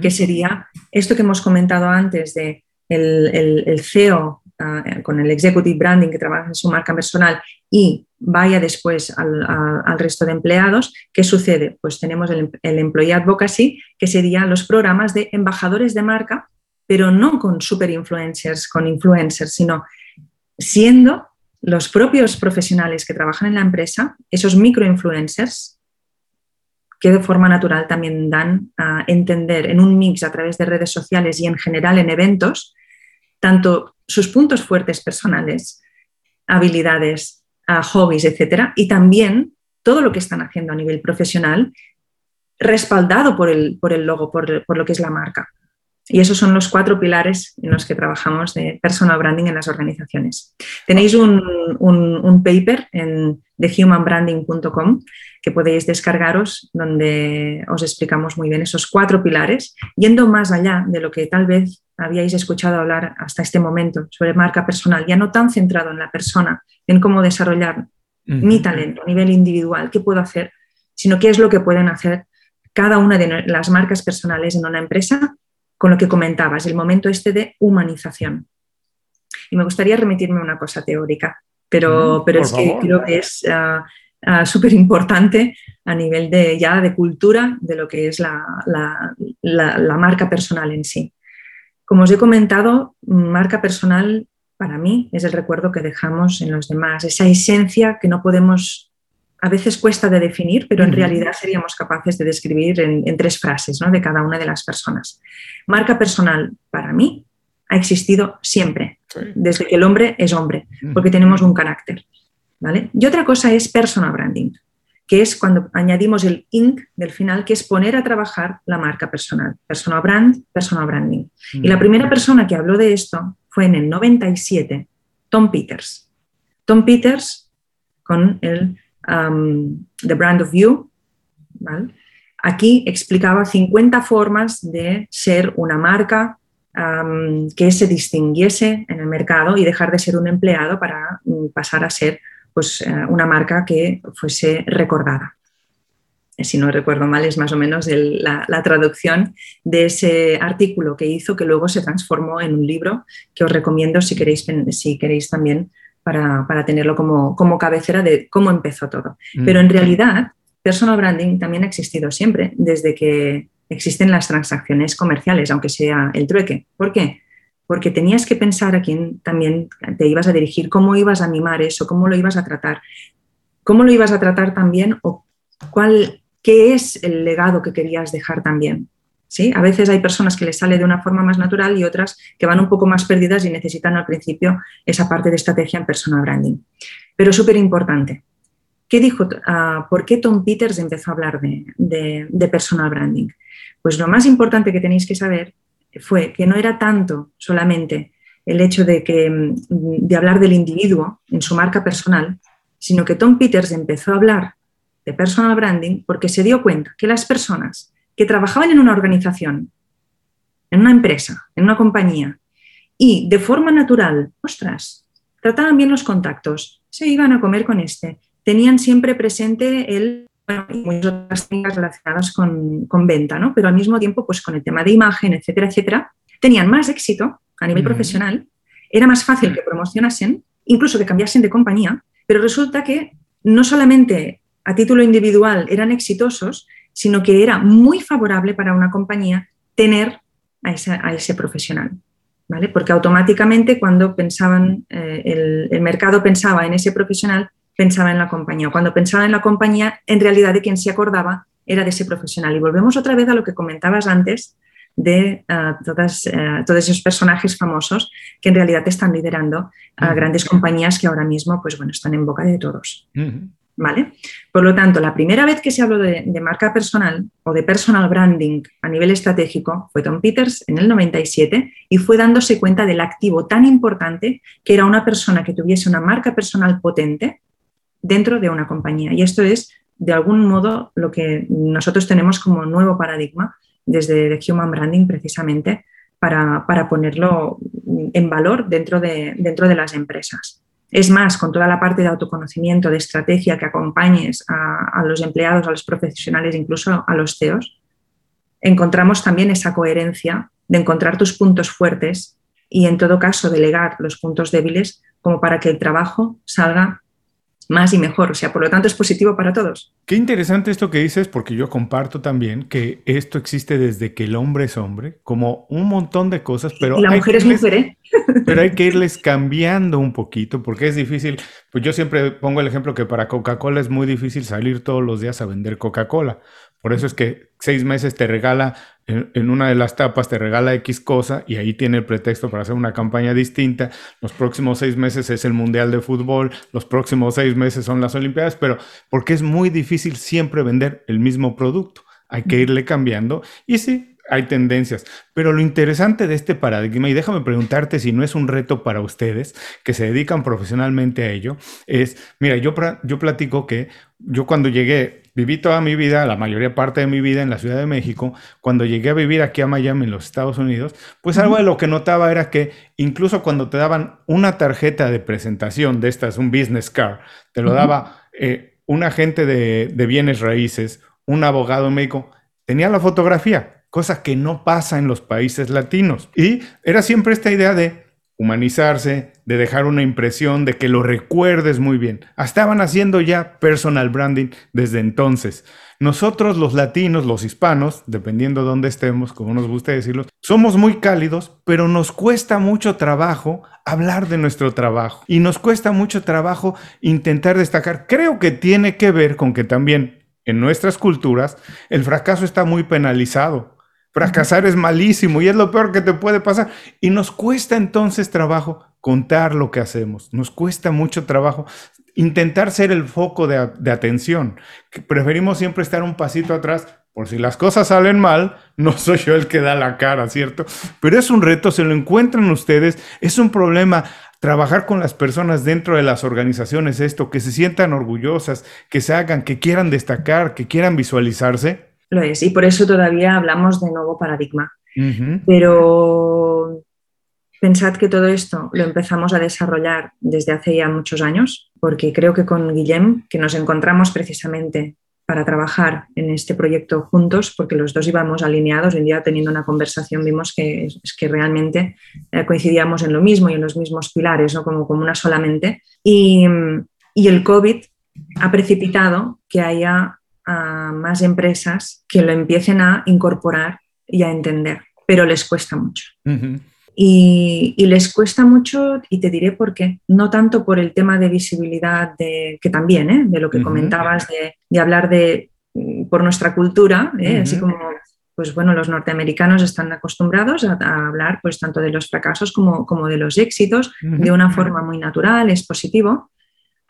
que sería esto que hemos comentado antes de el, CEO ah, con el Executive Branding que trabaja en su marca personal y vaya después al, resto de empleados. ¿Qué sucede? Pues tenemos el, el Employee Advocacy, que serían los programas de embajadores de marca, pero no con super influencers, con influencers, sino siendo los propios profesionales que trabajan en la empresa, esos microinfluencers, que de forma natural también dan a entender en un mix a través de redes sociales y en general en eventos, tanto sus puntos fuertes personales, habilidades, hobbies, etcétera, y también todo lo que están haciendo a nivel profesional, respaldado por el, por el logo, por, por lo que es la marca. Y esos son los cuatro pilares en los que trabajamos de personal branding en las organizaciones. Tenéis un, un, paper en thehumanbranding.com que podéis descargaros donde os explicamos muy bien esos cuatro pilares, yendo más allá de lo que tal vez habíais escuchado hablar hasta este momento sobre marca personal, ya no tan centrado en la persona, en cómo desarrollar mi talento a nivel individual, qué puedo hacer, sino qué es lo que pueden hacer cada una de las marcas personales en una empresa con lo que comentabas, el momento este de humanización. Y me gustaría remitirme a una cosa teórica, pero, mm, pero es que creo que es ah, ah, súper importante a nivel de, ya de cultura de lo que es la, la, marca personal en sí. Como os he comentado, marca personal para mí es el recuerdo que dejamos en los demás, esa esencia que no podemos a veces cuesta de definir, pero en realidad seríamos capaces de describir en, tres frases ¿no? de cada una de las personas. Marca personal, para mí, ha existido siempre, desde que el hombre es hombre, porque tenemos un carácter. ¿vale? Y otra cosa es personal branding, que es cuando añadimos el ing del final, que es poner a trabajar la marca personal. Personal brand, personal branding. Y la primera persona que habló de esto fue en el 97, Tom Peters. Tom Peters con el Um, The Brand of You. Aquí explicaba 50 formas de ser una marca um, que se distinguiese en el mercado y dejar de ser un empleado para mm, pasar a ser pues, eh, una marca que fuese recordada. Si no recuerdo mal, es más o menos la, traducción de ese artículo que hizo, que luego se transformó en un libro que os recomiendo si queréis, si queréis también para, tenerlo como, como, cabecera de cómo empezó todo. Mm. Pero en realidad, personal branding también ha existido siempre, desde que existen las transacciones comerciales, aunque sea el trueque. ¿Por qué? Porque tenías que pensar a quién también te ibas a dirigir, cómo ibas a mimar eso, cómo lo ibas a tratar, cómo lo ibas a tratar también o cuál, qué es el legado que querías dejar también. A veces hay personas que les sale de una forma más natural y otras que van un poco más perdidas y necesitan al principio esa parte de estrategia en personal branding. Pero súper importante. ¿Qué dijo? Ah, ¿Por qué Tom Peters empezó a hablar de, personal branding? Pues lo más importante que tenéis que saber fue que no era tanto solamente el hecho de, que, mm, de hablar del individuo en su marca personal, sino que Tom Peters empezó a hablar de personal branding porque se dio cuenta que las personas que trabajaban en una organización, en una empresa, en una compañía, y de forma natural, ostras, trataban bien los contactos, se iban a comer con este, tenían siempre presente el bueno, y muchas otras técnicas relacionadas con, venta, ¿no? Pero al mismo tiempo, pues con el tema de imagen, etcétera, etcétera, tenían más éxito a nivel profesional, era más fácil que promocionasen, incluso que cambiasen de compañía, Pero resulta que no solamente a título individual eran exitosos, sino que era muy favorable para una compañía tener a ese, profesional. ¿vale? Porque automáticamente cuando pensaban, eh, el, el, mercado pensaba en ese profesional, pensaba en la compañía. Cuando pensaba en la compañía, en realidad de quien se acordaba era de ese profesional. Y volvemos otra vez a lo que comentabas antes de uh, todas, uh, todos esos personajes famosos que en realidad están liderando a grandes compañías que ahora mismo pues, bueno, están en boca de todos. ¿Vale? Por lo tanto, la primera vez que se habló de, marca personal o de personal branding a nivel estratégico fue Tom Peters en el 97 y fue dándose cuenta del activo tan importante que era una persona que tuviese una marca personal potente dentro de una compañía. Y esto es, de algún modo, lo que nosotros tenemos como nuevo paradigma desde Human Branding precisamente para, ponerlo en valor dentro de, dentro de las empresas. Es más, con toda la parte de autoconocimiento, de estrategia que acompañes a, los empleados, a los profesionales, incluso a los CEOs, encontramos también esa coherencia de encontrar tus puntos fuertes y en todo caso delegar los puntos débiles como para que el trabajo salga más y mejor. O sea, por lo tanto es positivo para todos. Qué interesante esto que dices, porque yo comparto también que esto existe desde que el hombre es hombre, como un montón de cosas, pero... La mujer es mujer, ¿eh? Pero hay que irles cambiando un poquito, porque es difícil. Pues yo siempre pongo el ejemplo que para Coca-Cola es muy difícil salir todos los días a vender Coca-Cola. Por eso es que seis meses te regala, en, una de las tapas te regala X cosa y ahí tiene el pretexto para hacer una campaña distinta. Los próximos seis meses es el Mundial de Fútbol, los próximos seis meses son las Olimpiadas, pero porque es muy difícil siempre vender el mismo producto. Hay que irle cambiando. Y sí, hay tendencias. Pero lo interesante de este paradigma, y déjame preguntarte si no es un reto para ustedes que se dedican profesionalmente a ello, es, mira, yo, yo platico que yo cuando llegué Viví toda mi vida, la mayoría parte de mi vida en la Ciudad de México. Cuando llegué a vivir aquí a Miami, en los Estados Unidos, pues algo de lo que notaba era que incluso cuando te daban una tarjeta de presentación de estas, un business card, te lo daba eh, un agente de, de bienes raíces, un abogado médico, tenía la fotografía, cosa que no pasa en los países latinos. Y era siempre esta idea de humanizarse, de dejar una impresión, de que lo recuerdes muy bien. Estaban haciendo ya personal branding desde entonces. Nosotros los latinos, los hispanos, dependiendo de dónde estemos, como nos gusta decirlo, somos muy cálidos, pero nos cuesta mucho trabajo hablar de nuestro trabajo y nos cuesta mucho trabajo intentar destacar. Creo que tiene que ver con que también en nuestras culturas el fracaso está muy penalizado. Fracasar es malísimo y es lo peor que te puede pasar. Y nos cuesta entonces trabajo contar lo que hacemos. Nos cuesta mucho trabajo intentar ser el foco de, atención. Preferimos siempre estar un pasito atrás. Por si las cosas salen mal, no soy yo el que da la cara, ¿cierto? Pero es un reto, se lo encuentran ustedes, es un problema trabajar con las personas dentro de las organizaciones, esto, que se sientan orgullosas, que se hagan, que quieran destacar, que quieran visualizarse. Lo es, y por eso todavía hablamos de nuevo paradigma. Pero pensad que todo esto lo empezamos a desarrollar desde hace ya muchos años, porque creo que con Guillem, que nos encontramos precisamente para trabajar en este proyecto juntos, porque los dos íbamos alineados, un día teniendo una conversación vimos que, es que realmente eh, coincidíamos en lo mismo y en los mismos pilares, ¿no? como, como una solamente. Y, y el COVID ha precipitado que haya a más empresas que lo empiecen a incorporar y a entender, pero les cuesta mucho. y, les cuesta mucho, y te diré por qué, no tanto por el tema de visibilidad, de, que también, ¿eh? de lo que comentabas, de, hablar de mm, por nuestra cultura, ¿eh? así como pues bueno, los norteamericanos están acostumbrados a, hablar pues tanto de los fracasos como, como de los éxitos de una forma muy natural, es positivo,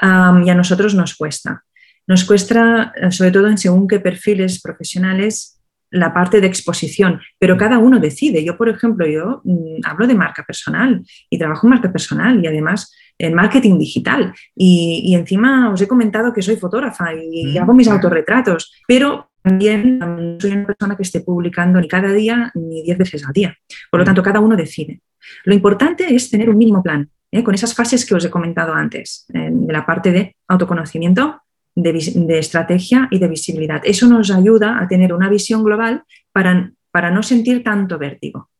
y a nosotros nos cuesta. Nos cuesta, eh, sobre todo en según qué perfiles profesionales, la parte de exposición, pero cada uno decide. Yo, por ejemplo, yo mm, hablo de marca personal y trabajo en marca personal y además en marketing digital. Y, encima os he comentado que soy fotógrafa y, hago mis autorretratos, pero también no soy una persona que esté publicando ni cada día ni diez veces al día. Por lo tanto, cada uno decide. Lo importante es tener un mínimo plan, ¿eh? con esas fases que os he comentado antes, de la parte de autoconocimiento, de, estrategia y de visibilidad. Eso nos ayuda a tener una visión global para, para no sentir tanto vértigo.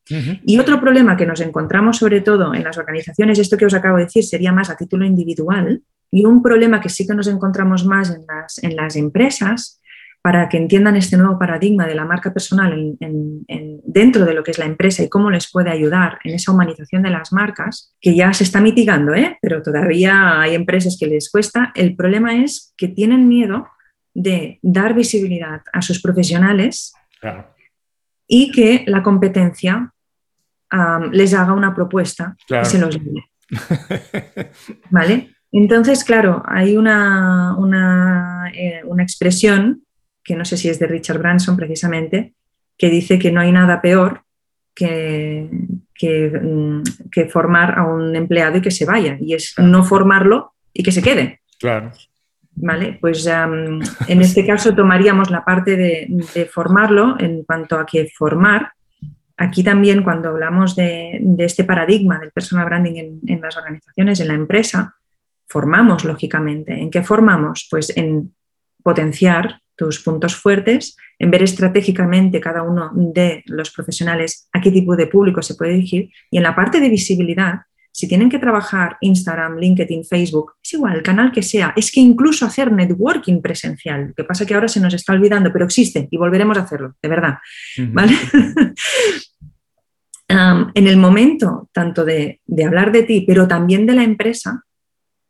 Y otro problema que nos encontramos sobre todo en las organizaciones, esto que os acabo de decir sería más a título individual, Y un problema que sí que nos encontramos más en las, en las empresas para que entiendan este nuevo paradigma de la marca personal dentro de lo que es la empresa y cómo les puede ayudar en esa humanización de las marcas, que ya se está mitigando, ¿eh? pero todavía hay empresas que les cuesta. El problema es que tienen miedo de dar visibilidad a sus profesionales y que la competencia les haga una propuesta y se los dé. ¿Vale? Entonces, claro, hay una, una, eh, una expresión que no sé si es de Richard Branson precisamente, que dice que no hay nada peor que, mm, que, formar a un empleado y que se vaya, y es no formarlo y que se quede. Claro. ¿Vale? Pues en este caso tomaríamos la parte de, formarlo en cuanto a que formar. Aquí también cuando hablamos de, este paradigma del personal branding en, en las organizaciones, en la empresa, formamos lógicamente. ¿En qué formamos? Pues en potenciar tus puntos fuertes, en ver estratégicamente cada uno de los profesionales a qué tipo de público se puede dirigir y en la parte de visibilidad, si tienen que trabajar Instagram, LinkedIn, Facebook, es igual, el canal que sea, es que incluso hacer networking presencial, lo que pasa que ahora se nos está olvidando, pero existe y volveremos a hacerlo, de verdad. ¿vale? en el momento tanto de, hablar de ti, pero también de la empresa,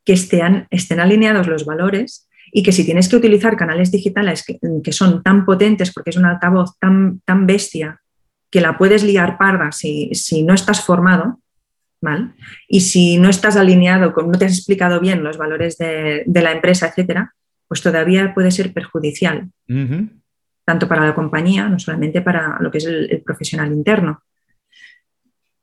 que estén, estén alineados los valores, y que si tienes que utilizar canales digitales que, son tan potentes porque es un altavoz tan, tan bestia que la puedes liar parda si, no estás formado, ¿mal? Y si no estás alineado, no te has explicado bien los valores de, la empresa, etcétera, pues todavía puede ser perjudicial, tanto para la compañía, no solamente para lo que es el profesional interno.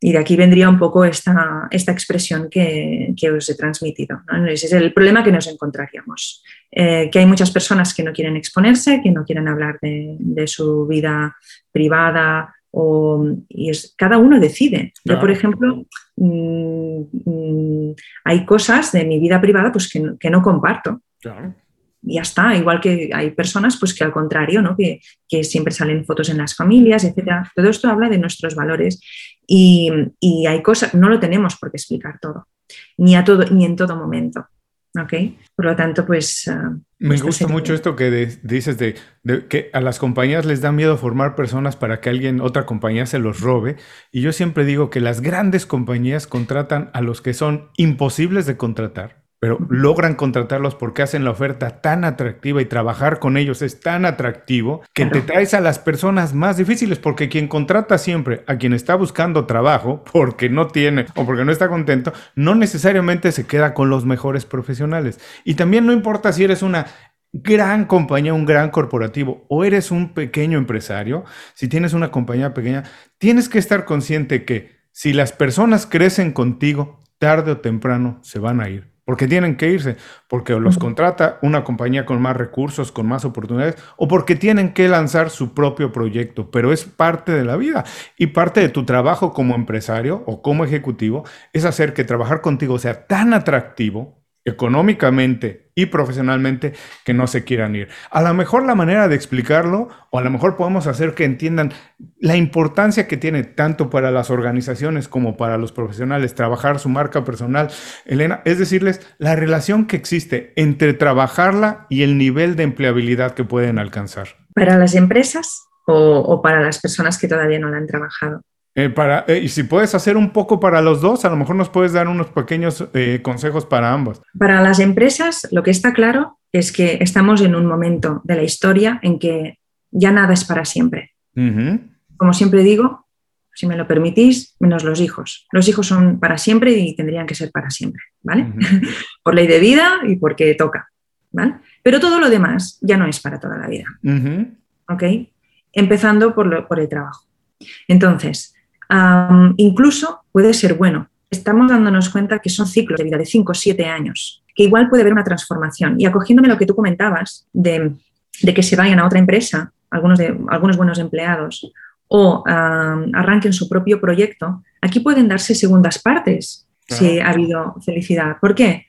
Y de aquí vendría un poco esta, esta expresión que, os he transmitido. Ese es el problema que nos encontraríamos. Eh, que hay muchas personas que no quieren exponerse, que no quieren hablar de, su vida privada, o, y es, cada uno decide. Yo, por ejemplo, mm, mm, hay cosas de mi vida privada pues, que, que no comparto. Claro ya está, igual que hay personas pues que al contrario, ¿no? que, siempre salen fotos en las familias, etc. Todo esto habla de nuestros valores y, hay cosas, no lo tenemos por qué explicar todo, ni, a todo, ni en todo momento. ¿ok? Por lo tanto, pues... Ah, Me gusta mucho esto que dices de, que a las compañías les da miedo formar personas para que alguien, otra compañía se los robe. Y yo siempre digo que las grandes compañías contratan a los que son imposibles de contratar pero logran contratarlos porque hacen la oferta tan atractiva y trabajar con ellos es tan atractivo que te traes a las personas más difíciles porque quien contrata siempre a quien está buscando trabajo porque no tiene o porque no está contento, no necesariamente se queda con los mejores profesionales. Y también no importa si eres una gran compañía, un gran corporativo o eres un pequeño empresario, si tienes una compañía pequeña, tienes que estar consciente que si las personas crecen contigo, tarde o temprano se van a ir porque tienen que irse, porque los contrata una compañía con más recursos, con más oportunidades, o porque tienen que lanzar su propio proyecto, pero es parte de la vida y parte de tu trabajo como empresario o como ejecutivo es hacer que trabajar contigo sea tan atractivo económicamente y profesionalmente que no se quieran ir. A lo mejor la manera de explicarlo, o a lo mejor podemos hacer que entiendan la importancia que tiene tanto para las organizaciones como para los profesionales trabajar su marca personal, Elena, es decirles la relación que existe entre trabajarla y el nivel de empleabilidad que pueden alcanzar. Para las empresas o para las personas que todavía no la han trabajado. Eh, para, eh, y si puedes hacer un poco para los dos, a lo mejor nos puedes dar unos pequeños eh, consejos para ambos. Para las empresas, lo que está claro es que estamos en un momento de la historia en que ya nada es para siempre. Como siempre digo, si me lo permitís, menos los hijos. Los hijos son para siempre y tendrían que ser para siempre, ¿vale? por ley de vida y porque toca, ¿vale? Pero todo lo demás ya no es para toda la vida, ¿ok? Empezando por, por el trabajo. Entonces, incluso puede ser bueno. Estamos dándonos cuenta que son ciclos de vida de 5 o 7 años, que igual puede haber una transformación. Y acogiéndome lo que tú comentabas de, que se vayan a otra empresa, algunos, de, algunos buenos empleados, o arranquen su propio proyecto, aquí pueden darse segundas partes si ha habido felicidad. ¿Por qué?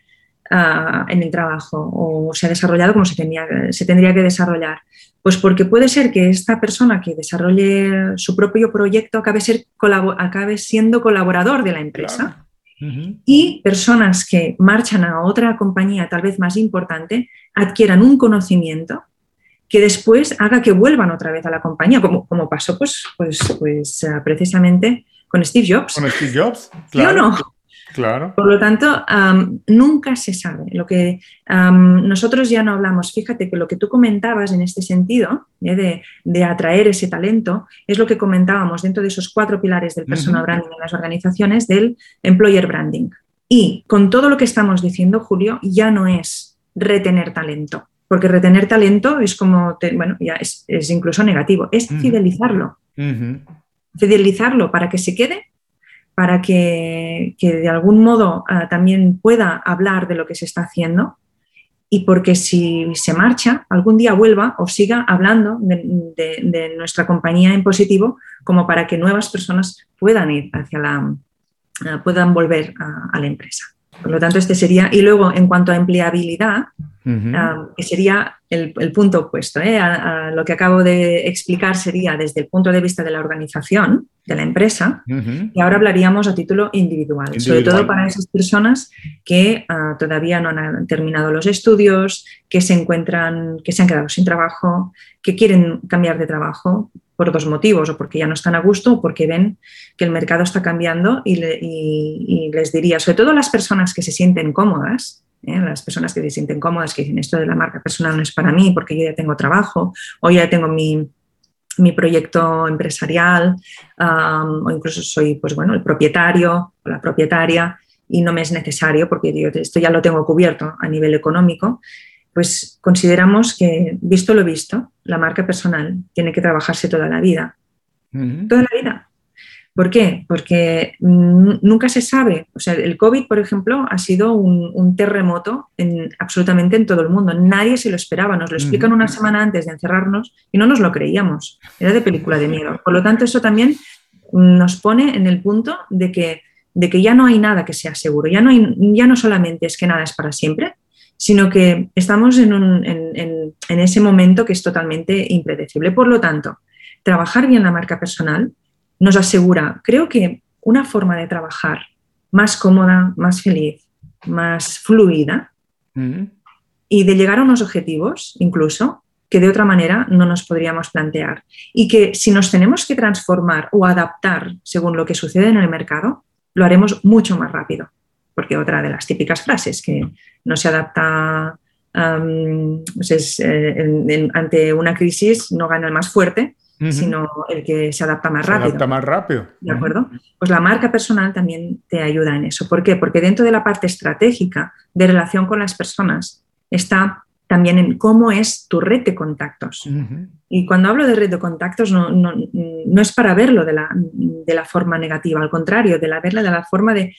Ah, en el trabajo o se ha desarrollado como se, tenía, se tendría que desarrollar. Pues porque puede ser que esta persona que desarrolle su propio proyecto acabe, ser, acabe siendo colaborador de la empresa y personas que marchan a otra compañía tal vez más importante adquieran un conocimiento que después haga que vuelvan otra vez a la compañía, como, como pasó pues, pues, pues uh, precisamente con Steve Jobs. Con Steve Jobs, claro. no? Claro. Por lo tanto, um, nunca se sabe. Lo que um, nosotros ya no hablamos, fíjate que lo que tú comentabas en este sentido, ¿eh? de, de, atraer ese talento, es lo que comentábamos dentro de esos cuatro pilares del personal branding en las organizaciones del employer branding. Y con todo lo que estamos diciendo, Julio, ya no es retener talento, porque retener talento es como, bueno, ya es, incluso negativo, es fidelizarlo. Fidelizarlo para que se quede, para que, de algún modo ah, también pueda hablar de lo que se está haciendo y porque si se marcha, algún día vuelva o siga hablando de, nuestra compañía en positivo como para que nuevas personas puedan ir hacia la, ah, puedan volver a la empresa. Por lo tanto, este sería, y luego en cuanto a empleabilidad, que sería el, punto opuesto. ¿eh? A, lo que acabo de explicar sería desde el punto de vista de la organización, de la empresa, y ahora hablaríamos a título individual, sobre todo para esas personas que ah, todavía no han terminado los estudios, que se encuentran, que se han quedado sin trabajo, que quieren cambiar de trabajo por dos motivos, o porque ya no están a gusto, o porque ven que el mercado está cambiando y, les diría, sobre todo las personas que se sienten cómodas, ¿eh? las personas que se sienten cómodas, que dicen esto de la marca personal no es para mí porque yo ya tengo trabajo o ya tengo mi, proyecto empresarial o incluso soy pues bueno, el propietario o la propietaria y no me es necesario porque yo esto ya lo tengo cubierto a nivel económico pues consideramos que, visto lo visto, la marca personal tiene que trabajarse toda la vida. Toda la vida. ¿Por qué? Porque nunca se sabe. O sea, el COVID, por ejemplo, ha sido un, terremoto en, absolutamente en todo el mundo. Nadie se lo esperaba. Nos lo explican una semana antes de encerrarnos y no nos lo creíamos. Era de película de miedo. Por lo tanto, eso también nos pone en el punto de que, de que ya no hay nada que sea seguro. Ya no, hay, ya no solamente es que nada es para siempre, sino que estamos en, ese momento que es totalmente impredecible. Por lo tanto, trabajar bien la marca personal nos asegura, creo que una forma de trabajar más cómoda, más feliz, más fluida mm. y de llegar a unos objetivos incluso que de otra manera no nos podríamos plantear. Y que si nos tenemos que transformar o adaptar según lo que sucede en el mercado, lo haremos mucho más rápido porque otra de las típicas frases que no se adapta pues eh, ante una crisis, no gana el más fuerte, sino el que se adapta más rápido. Se adapta más rápido. ¿De acuerdo? Pues la marca personal también te ayuda en eso. ¿Por qué? Porque dentro de la parte estratégica de relación con las personas está también en cómo es tu red de contactos. Y cuando hablo de red de contactos no, es para verlo de la, forma negativa, al contrario, de la verla de la forma de,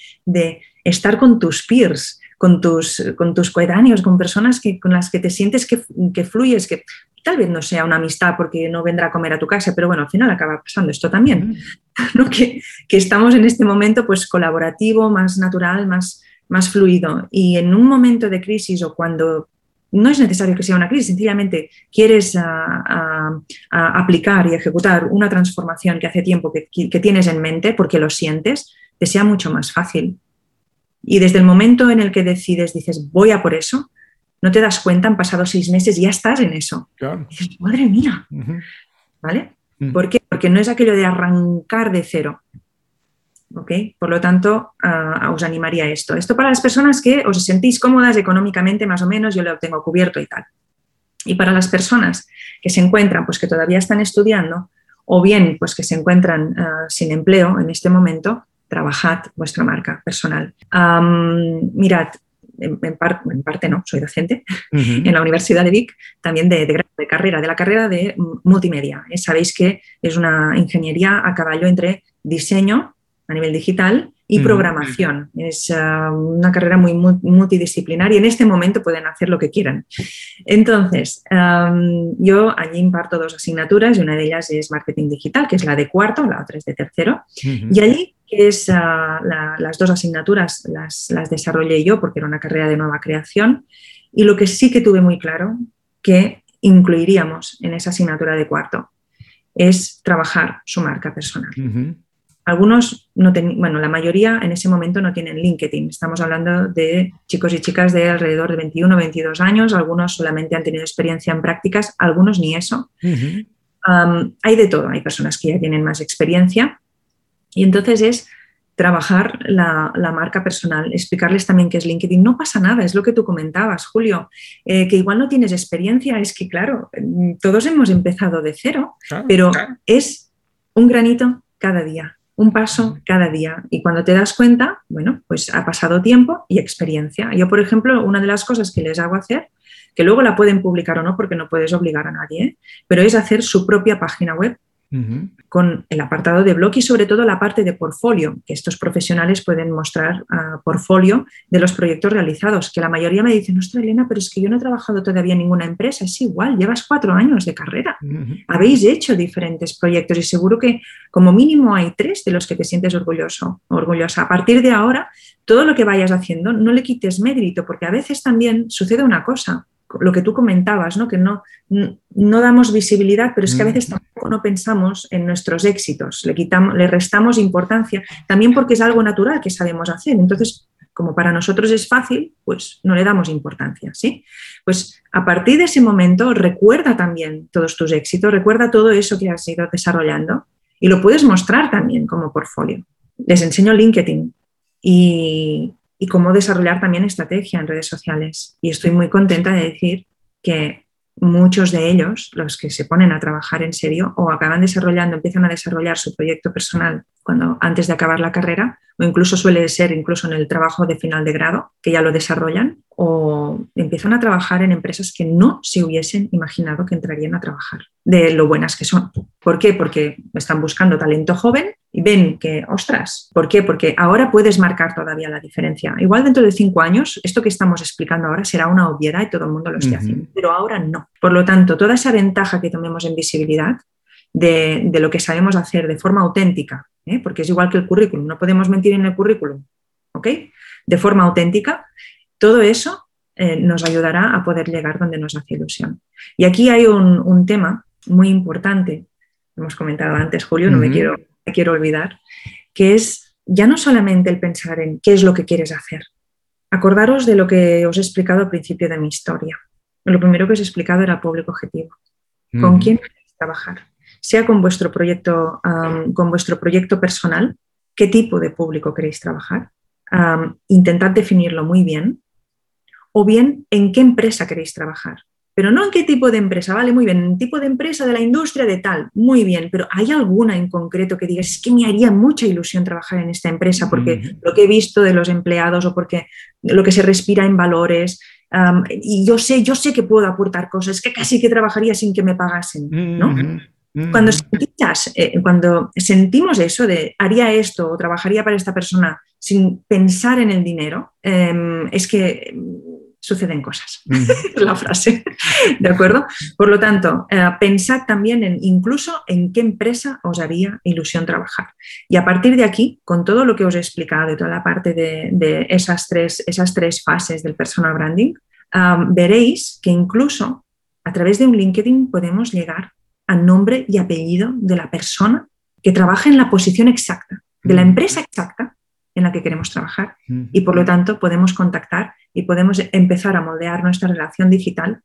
estar con tus peers, con tus, con tus coetáneos, con personas que, con las que te sientes que, que, fluyes, que tal vez no sea una amistad porque no vendrá a comer a tu casa, pero bueno, al final acaba pasando esto también, que, que, estamos en este momento pues colaborativo, más natural, más, más fluido. Y en un momento de crisis o cuando no es necesario que sea una crisis, sencillamente quieres aplicar y ejecutar una transformación que hace tiempo que, tienes en mente porque lo sientes, te sea mucho más fácil. Y desde el momento en el que decides, dices, voy a por eso, no te das cuenta, han pasado seis meses y ya estás en eso. dices, madre mía, ¿vale? ¿Por qué? Porque no es aquello de arrancar de cero. Por lo tanto, os animaría a esto. Esto para las personas que os sentís cómodas económicamente, más o menos, yo lo tengo cubierto y tal. Y para las personas que se encuentran, pues que todavía están estudiando, o bien pues que se encuentran ah, sin empleo en este momento, trabajad vuestra marca personal. mirad, en, parte no, soy docente en la Universidad de Vic, también de, de, carrera, de la carrera de multimedia. Sabéis que es una ingeniería a caballo entre diseño, a nivel digital y programación. Es ah, una carrera muy multidisciplinar y en este momento pueden hacer lo que quieran. Entonces, yo allí imparto dos asignaturas y una de ellas es marketing digital, que es la de cuarto, la otra es de tercero. Y allí es ah, las dos asignaturas las, las desarrollé yo porque era una carrera de nueva creación y lo que sí que tuve muy claro que incluiríamos en esa asignatura de cuarto es trabajar su marca personal. Algunos no bueno, la mayoría en ese momento no tienen LinkedIn. Estamos hablando de chicos y chicas de alrededor de 21 o 22 años. Algunos solamente han tenido experiencia en prácticas, algunos ni eso. hay de todo. Hay personas que ya tienen más experiencia. Y entonces es trabajar la, marca personal, explicarles también qué es LinkedIn. No pasa nada, es lo que tú comentabas, Julio, eh, que igual no tienes experiencia, es que claro, todos hemos empezado de cero, pero es un granito cada día un paso cada día. Y cuando te das cuenta, bueno, pues ha pasado tiempo y experiencia. Yo, por ejemplo, una de las cosas que les hago hacer, que luego la pueden publicar o no, porque no puedes obligar a nadie, ¿eh? pero es hacer su propia página web con el apartado de blog y sobre todo la parte de portfolio, que estos profesionales pueden mostrar uh, portfolio de los proyectos realizados, que la mayoría me dicen, ostras Elena, pero es que yo no he trabajado todavía en ninguna empresa, es igual, llevas cuatro años de carrera, habéis hecho diferentes proyectos y seguro que como mínimo hay tres de los que te sientes orgulloso, orgullosa. A partir de ahora, todo lo que vayas haciendo, no le quites mérito, porque a veces también sucede una cosa, lo que tú comentabas, ¿no? que no, no damos visibilidad, pero es que a veces tampoco no pensamos en nuestros éxitos, le, quitamos, le restamos importancia, también porque es algo natural que sabemos hacer. Entonces, como para nosotros es fácil, pues no le damos importancia, ¿sí? Pues a partir de ese momento recuerda también todos tus éxitos, recuerda todo eso que has ido desarrollando y lo puedes mostrar también como portfolio. Les enseño LinkedIn y, y cómo desarrollar también estrategia en redes sociales. Y estoy muy contenta de decir que muchos de ellos, los que se ponen a trabajar en serio o acaban desarrollando, empiezan a desarrollar su proyecto personal cuando antes de acabar la carrera, o incluso suele ser incluso en el trabajo de final de grado, que ya lo desarrollan, o empiezan a trabajar en empresas que no se hubiesen imaginado que entrarían a trabajar, de lo buenas que son. ¿Por qué? Porque están buscando talento joven y ven que, ostras, ¿por qué? Porque ahora puedes marcar todavía la diferencia. Igual dentro de cinco años, esto que estamos explicando ahora será una obviedad y todo el mundo lo esté haciendo, pero ahora no. Por lo tanto, toda esa ventaja que tomemos en visibilidad de, lo que sabemos hacer de forma auténtica, ¿eh? porque es igual que el currículum, no podemos mentir en el currículum, ¿ok? De forma auténtica, todo eso eh, nos ayudará a poder llegar donde nos hace ilusión. Y aquí hay un, tema muy importante, hemos comentado antes, Julio, no me quiero quiero olvidar, que es ya no solamente el pensar en qué es lo que quieres hacer. Acordaros de lo que os he explicado al principio de mi historia. Lo primero que os he explicado era el público objetivo. ¿Con quién queréis trabajar? Sea con vuestro proyecto, con vuestro proyecto personal, qué tipo de público queréis trabajar. intentad definirlo muy bien. O bien, en qué empresa queréis trabajar. Pero no en qué tipo de empresa, vale, muy bien, en tipo de empresa de la industria de tal, muy bien, pero ¿hay alguna en concreto que digas, es que me haría mucha ilusión trabajar en esta empresa porque lo que he visto de los empleados o porque lo que se respira en valores, y yo sé, yo sé que puedo aportar cosas, que casi que trabajaría sin que me pagasen, ¿no? Cuando, eh, cuando sentimos eso de haría esto o trabajaría para esta persona sin pensar en el dinero, em, es que suceden cosas. la frase. ¿De acuerdo? Por lo tanto, eh, pensad también en incluso en qué empresa os haría ilusión trabajar. Y a partir de aquí, con todo lo que os he explicado de toda la parte de, esas, tres, esas tres fases del personal branding, veréis que incluso a través de un LinkedIn podemos llegar al nombre y apellido de la persona que trabaja en la posición exacta, de la empresa exacta en la que queremos trabajar. Y por lo tanto podemos contactar y podemos empezar a moldear nuestra relación digital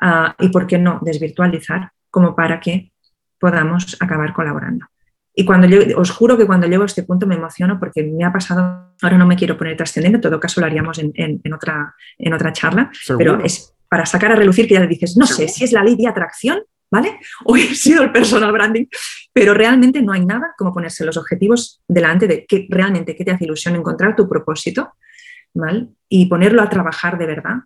ah, y, ¿por qué no?, desvirtualizar como para que podamos acabar colaborando. Y cuando yo, os juro que cuando llego a este punto me emociono porque me ha pasado, ahora no me quiero poner trascendente, en todo caso lo haríamos en, otra, en otra charla, pero es para sacar a relucir que ya dices, no sé si es la ley de atracción, ¿vale? O he sido el personal branding, pero realmente no hay nada como ponerse los objetivos delante de que realmente qué te hace ilusión encontrar tu propósito y ponerlo a trabajar de verdad,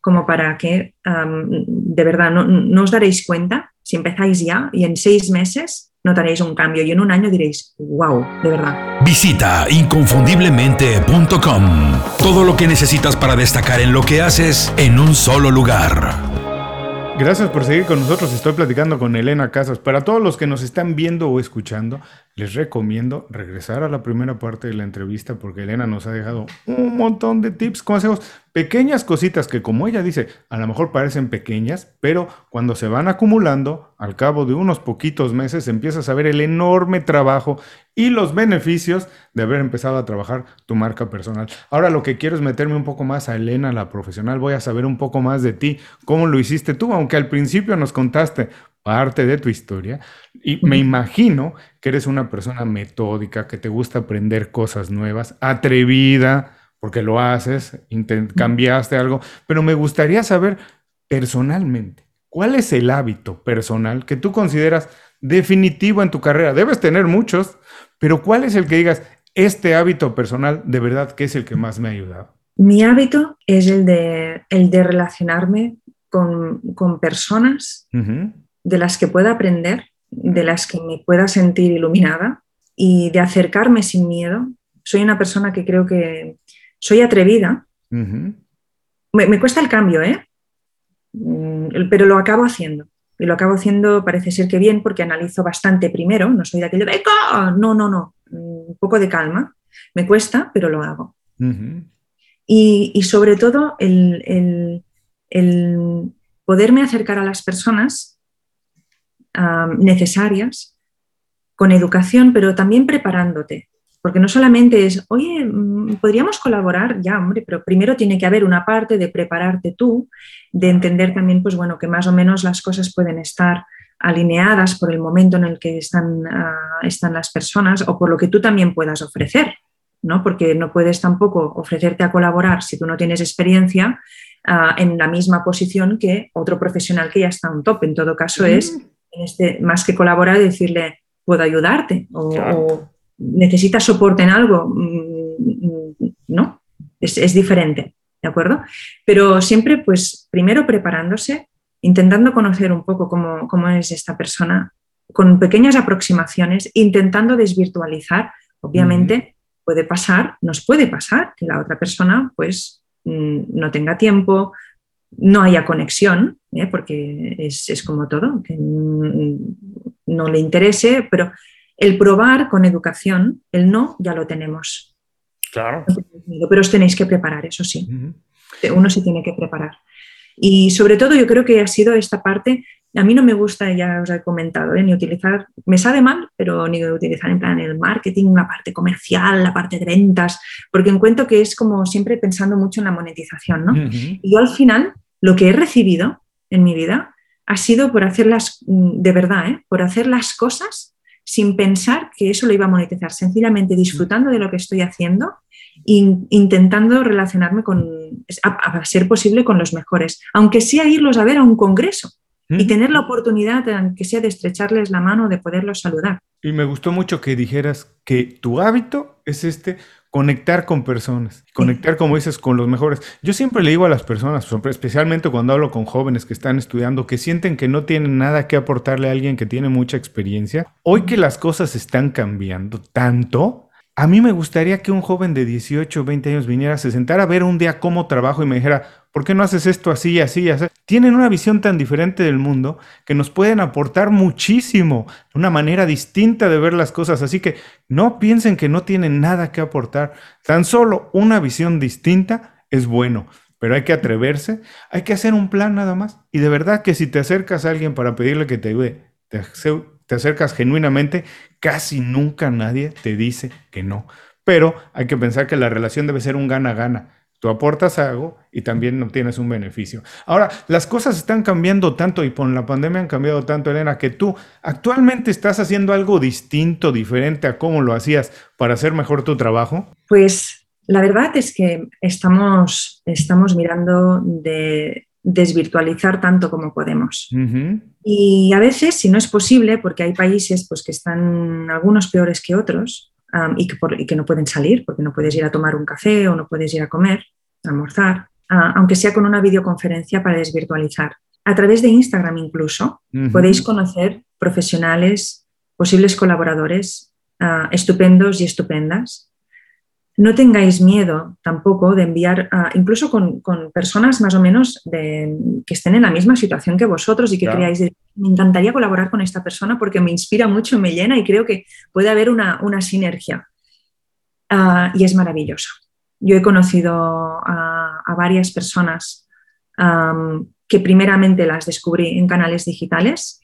como para que de verdad no, os daréis cuenta si empezáis ya y en seis meses notaréis un cambio y en un año diréis, wow, de verdad. Visita inconfundiblemente.com. Todo lo que necesitas para destacar en lo que haces en un solo lugar. Gracias por seguir con nosotros. Estoy platicando con Elena Casas. Para todos los que nos están viendo o escuchando, les recomiendo regresar a la primera parte de la entrevista porque Elena nos ha dejado un montón de tips, consejos, pequeñas cositas que como ella dice, a lo mejor parecen pequeñas, pero cuando se van acumulando, al cabo de unos poquitos meses empiezas a ver el enorme trabajo y los beneficios de haber empezado a trabajar tu marca personal. Ahora lo que quiero es meterme un poco más a Elena, la profesional, voy a saber un poco más de ti, cómo lo hiciste tú, aunque al principio nos contaste parte de tu historia y me imagino que eres una persona metódica, que te gusta aprender cosas nuevas, atrevida, porque lo haces, cambiaste algo, pero me gustaría saber personalmente, ¿cuál es el hábito personal que tú consideras definitivo en tu carrera? Debes tener muchos, pero ¿cuál es el que digas, este hábito personal de verdad que es el que más me ha ayudado? Mi hábito es el de, el de relacionarme con, con personas de las que pueda aprender, de las que me pueda sentir iluminada y de acercarme sin miedo. Soy una persona que creo que soy atrevida. me, cuesta el cambio, ¿eh? Mm, pero lo acabo haciendo. Y lo acabo haciendo, parece ser que bien, porque analizo bastante primero. No soy de aquello de, no, no, no. Mm, un poco de calma. Me cuesta, pero lo hago. y, sobre todo el, el poderme acercar a las personas necesarias con educación, pero también preparándote. Porque no solamente es, oye, mm, podríamos colaborar, ya, hombre, pero primero tiene que haber una parte de prepararte tú, de entender también, pues bueno, que más o menos las cosas pueden estar alineadas por el momento en el que están, ah, están las personas o por lo que tú también puedas ofrecer, ¿no? Porque no puedes tampoco ofrecerte a colaborar si tú no tienes experiencia ah, en la misma posición que otro profesional que ya está un top. En todo caso, es este, más que colaborar, decirle, puedo ayudarte o, necesitas soporte en algo. Mm, no, es, diferente, ¿de acuerdo? Pero siempre, pues, primero preparándose, intentando conocer un poco cómo, cómo es esta persona, con pequeñas aproximaciones, intentando desvirtualizar. Obviamente, puede pasar, nos puede pasar que la otra persona, pues, mm, no tenga tiempo, no haya conexión, ¿eh? porque es, como todo, que no le interese, pero el probar con educación, el no, ya lo tenemos. Claro. Pero os tenéis que preparar, eso sí. Uno se tiene que preparar. Y sobre todo yo creo que ha sido esta parte, a mí no me gusta, ya os he comentado, ¿eh? ni utilizar, me sabe mal, pero ni utilizar en plan el marketing, la parte comercial, la parte de ventas, porque encuentro que es como siempre pensando mucho en la monetización, ¿no? Y yo al final lo que he recibido en mi vida ha sido por hacerlas, mm, de verdad, ¿eh? por hacer las cosas sin pensar que eso lo iba a monetizar, sencillamente disfrutando de lo que estoy haciendo e intentando relacionarme con, a, ser posible, con los mejores, aunque sea irlos a ver a un congreso y tener la oportunidad, aunque sea de estrecharles la mano, de poderlos saludar. Y me gustó mucho que dijeras que tu hábito es este conectar con personas, conectar, como dices, con los mejores. Yo siempre le digo a las personas, especialmente cuando hablo con jóvenes que están estudiando, que sienten que no tienen nada que aportarle a alguien que tiene mucha experiencia, hoy que las cosas están cambiando tanto, a mí me gustaría que un joven de 18 o 20 años viniera, se sentara a ver un día cómo trabajo y me dijera, ¿por qué no haces esto así, así, así? Tienen una visión tan diferente del mundo que nos pueden aportar muchísimo, una manera distinta de ver las cosas. Así que no piensen que no tienen nada que aportar. Tan solo una visión distinta es bueno pero hay que atreverse, hay que hacer un plan nada más. Y de verdad que si te acercas a alguien para pedirle que te ayude, te, te acercas genuinamente, casi nunca nadie te dice que no. Pero hay que pensar que la relación debe ser un gana-gana. Tú aportas algo y también obtienes un beneficio. Ahora, las cosas están cambiando tanto y con la pandemia han cambiado tanto, Elena, que tú actualmente estás haciendo algo distinto, diferente a cómo lo hacías para hacer mejor tu trabajo. Pues la verdad es que estamos, estamos mirando de desvirtualizar tanto como podemos. Y a veces, si no es posible, porque hay países pues, que están algunos peores que otros y, que no pueden salir, porque no puedes ir a tomar un café o no puedes ir a comer, a almorzar, aunque sea con una videoconferencia para desvirtualizar. A través de Instagram incluso podéis conocer profesionales, posibles colaboradores estupendos y estupendas no tengáis miedo tampoco de enviar, incluso con, personas más o menos que estén en la misma situación que vosotros y que creáis, me encantaría colaborar con esta persona porque me inspira mucho, me llena y creo que puede haber una, sinergia. Ah, y es maravilloso. Yo he conocido a, varias personas que primeramente las descubrí en canales digitales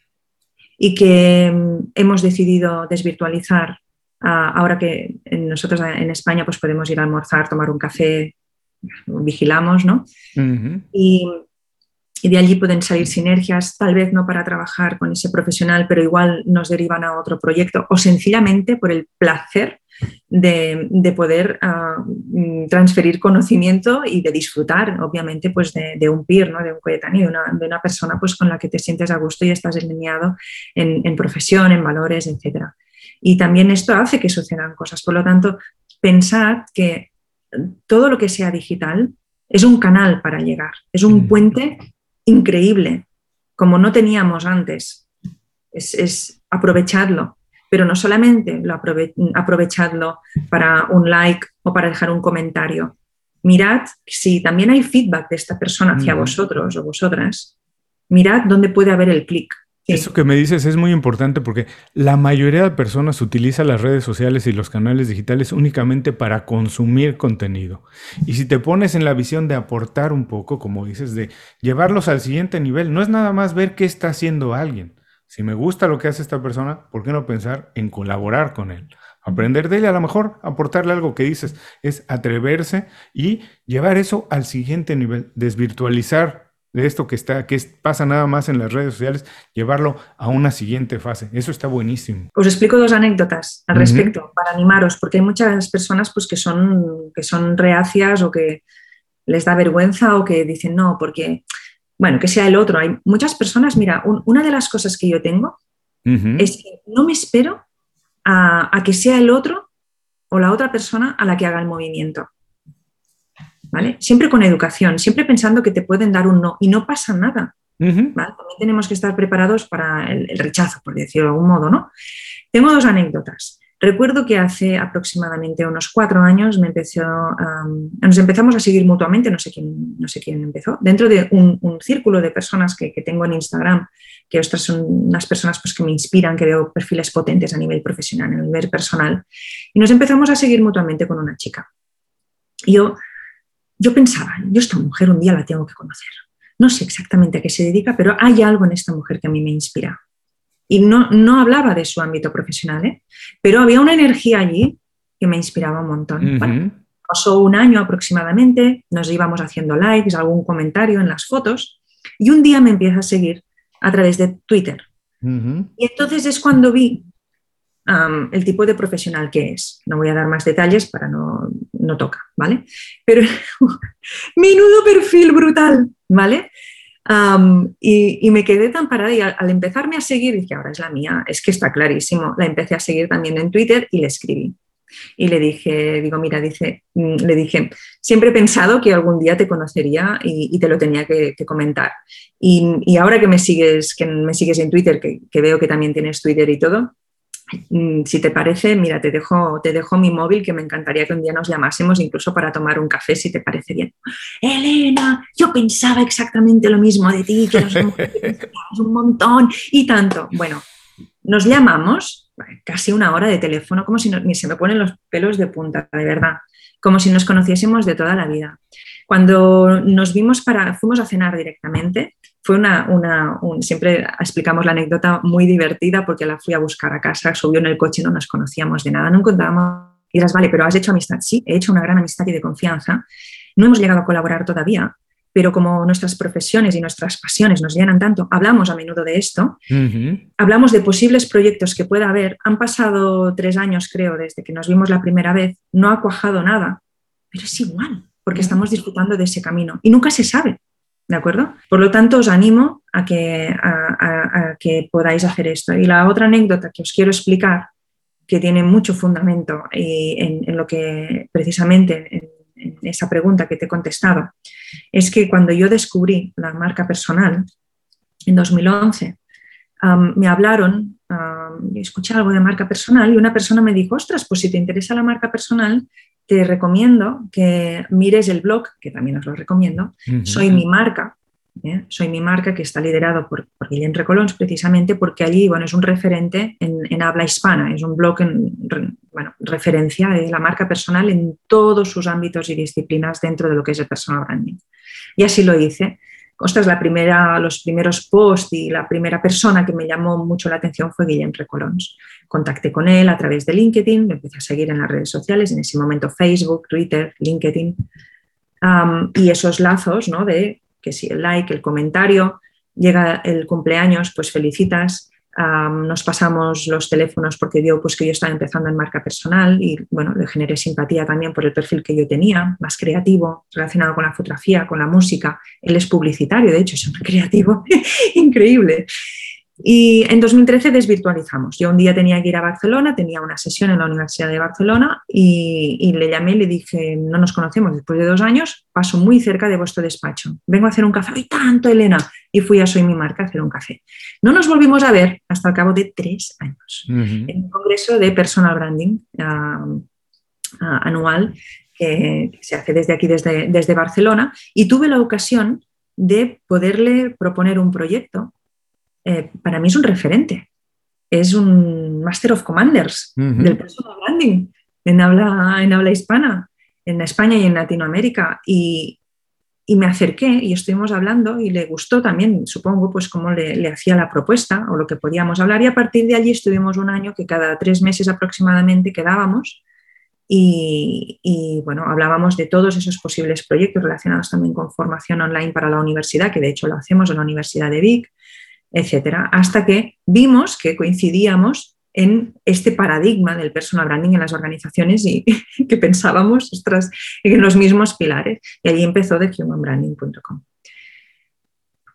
y que mm, hemos decidido desvirtualizar ahora que nosotros en España pues podemos ir a almorzar, tomar un café, vigilamos, ¿no? y, de allí pueden salir sinergias, tal vez no para trabajar con ese profesional, pero igual nos derivan a otro proyecto o sencillamente por el placer de, poder ah, mm, transferir conocimiento y de disfrutar, obviamente, pues de, un peer, ¿no? de un coetáneo, de una, persona pues, con la que te sientes a gusto y estás alineado en, en profesión, en valores, etcétera. Y también esto hace que sucedan cosas. Por lo tanto, pensad que todo lo que sea digital es un canal para llegar, es un puente increíble, como no teníamos antes. Es, es aprovechadlo, pero no solamente lo aprovechadlo para un like o para dejar un comentario. Mirad si también hay feedback de esta persona hacia vosotros o vosotras. Mirad dónde puede haber el clic. Eso que me dices es muy importante porque la mayoría de personas utiliza las redes sociales y los canales digitales únicamente para consumir contenido. Y si te pones en la visión de aportar un poco, como dices, de llevarlos al siguiente nivel, no es nada más ver qué está haciendo alguien. Si me gusta lo que hace esta persona, ¿por qué no pensar en colaborar con él? Aprender de él, a lo mejor aportarle algo que dices, es atreverse y llevar eso al siguiente nivel, desvirtualizar de esto que está, que pasa nada más en las redes sociales, llevarlo a una siguiente fase. Eso está buenísimo. Os explico dos anécdotas al respecto para animaros, porque hay muchas personas pues, que, son, que son reacias o que les da vergüenza o que dicen no, porque, bueno, que sea el otro. Hay muchas personas, mira, una de las cosas que yo tengo es que no me espero a, a que sea el otro o la otra persona a la que haga el movimiento. Siempre con educación, siempre pensando que te pueden dar un no y no pasa nada. También tenemos que estar preparados para el, rechazo, por decirlo de algún modo, ¿no? Tengo dos anécdotas. Recuerdo que hace aproximadamente unos cuatro años me empezó, nos empezamos a seguir mutuamente, no sé quién, no sé quién empezó, dentro de un, círculo de personas que, tengo en Instagram, que otras son unas personas pues, que me inspiran, que veo perfiles potentes a nivel profesional, a nivel personal, y nos empezamos a seguir mutuamente con una chica. Yo yo pensaba, yo esta mujer un día la tengo que conocer. No sé exactamente a qué se dedica, pero hay algo en esta mujer que a mí me inspira. Y no, no hablaba de su ámbito profesional, ¿eh? pero había una energía allí que me inspiraba un montón. pasó un año aproximadamente, nos íbamos haciendo likes, algún comentario en las fotos, y un día me empieza a seguir a través de Twitter. Y entonces es cuando vi el tipo de profesional que es. No voy a dar más detalles para no, no toca, ¿vale? Pero menudo perfil brutal, ¿vale? y, me quedé tan parada y al, empezarme a seguir, dije, ahora es la mía, es que está clarísimo. La empecé a seguir también en Twitter y le escribí. Y le dije, digo, mira, dice, mm, le dije, siempre he pensado que algún día te conocería y, te lo tenía que, comentar. Y, ahora que me sigues, que me sigues en Twitter, que, que, veo que también tienes Twitter y todo, si te parece, mira, te dejo, te dejo mi móvil, que me encantaría que un día nos llamásemos, incluso para tomar un café, si te parece bien. Elena, yo pensaba exactamente lo mismo de ti, que eres un montón y tanto. Bueno, nos llamamos, casi una hora de teléfono, como si ni se me ponen los pelos de punta, de verdad, como si nos conociésemos de toda la vida. Cuando nos vimos para, fuimos a cenar directamente, fue una, una siempre explicamos la anécdota muy divertida porque la fui a buscar a casa, subió en el coche, no nos conocíamos de nada, no encontrábamos, y dirás, vale, pero has hecho amistad, sí, he hecho una gran amistad y de confianza, no hemos llegado a colaborar todavía, pero como nuestras profesiones y nuestras pasiones nos llenan tanto, hablamos a menudo de esto, hablamos de posibles proyectos que pueda haber, han pasado tres años creo desde que nos vimos la primera vez, no ha cuajado nada, pero es igual, porque estamos disfrutando de ese camino y nunca se sabe, ¿de acuerdo? Por lo tanto, os animo a que, podáis hacer esto. Y la otra anécdota que os quiero explicar, que tiene mucho fundamento en, lo que precisamente en, esa pregunta que te he contestado, es que cuando yo descubrí la marca personal en 2011, me hablaron, escuché algo de marca personal y una persona me dijo, ostras, pues si te interesa la marca personal, te recomiendo que mires el blog, que también os lo recomiendo, Soy mi marca, ¿eh? Soy mi marca, que está liderado por, por Guillem Recolons, precisamente porque allí bueno, es un referente en, habla hispana, es un blog en bueno, referencia de la marca personal en todos sus ámbitos y disciplinas dentro de lo que es el personal branding. Y así lo hice. Ostras, la primera, los primeros posts y la primera persona que me llamó mucho la atención fue Guillem Recolons. Contacté con él a través de LinkedIn, me empecé a seguir en las redes sociales, en ese momento Facebook, Twitter, LinkedIn, y esos lazos ¿no? de que si el like, el comentario, llega el cumpleaños, pues felicitas, nos pasamos los teléfonos porque vio pues, que yo estaba empezando en marca personal y bueno, le generé simpatía también por el perfil que yo tenía, más creativo, relacionado con la fotografía, con la música. Él es publicitario, de hecho, es un creativo increíble. Y en 2013 desvirtualizamos. Yo un día tenía que ir a Barcelona, tenía una sesión en la Universidad de Barcelona y, le llamé y le dije, no nos conocemos después de dos años, paso muy cerca de vuestro despacho. Vengo a hacer un café. ¡Ay, tanto, Elena! Y fui a Soy Mi Marca a hacer un café. No nos volvimos a ver hasta el cabo de tres años. En un congreso de personal branding anual que, se hace desde aquí, desde, desde Barcelona. Y tuve la ocasión de poderle proponer un proyecto eh, para mí es un referente. Es un Master of Commanders del personal branding en habla, en habla hispana, en España y en Latinoamérica. Y, me acerqué y estuvimos hablando y le gustó también, supongo, pues cómo le, hacía la propuesta o lo que podíamos hablar. Y a partir de allí estuvimos un año que cada tres meses aproximadamente quedábamos y, y, bueno, hablábamos de todos esos posibles proyectos relacionados también con formación online para la universidad, que de hecho lo hacemos en la Universidad de Vic, etcétera, hasta que vimos que coincidíamos en este paradigma del personal branding en las organizaciones y que pensábamos en los mismos pilares. Y allí empezó de humanbranding.com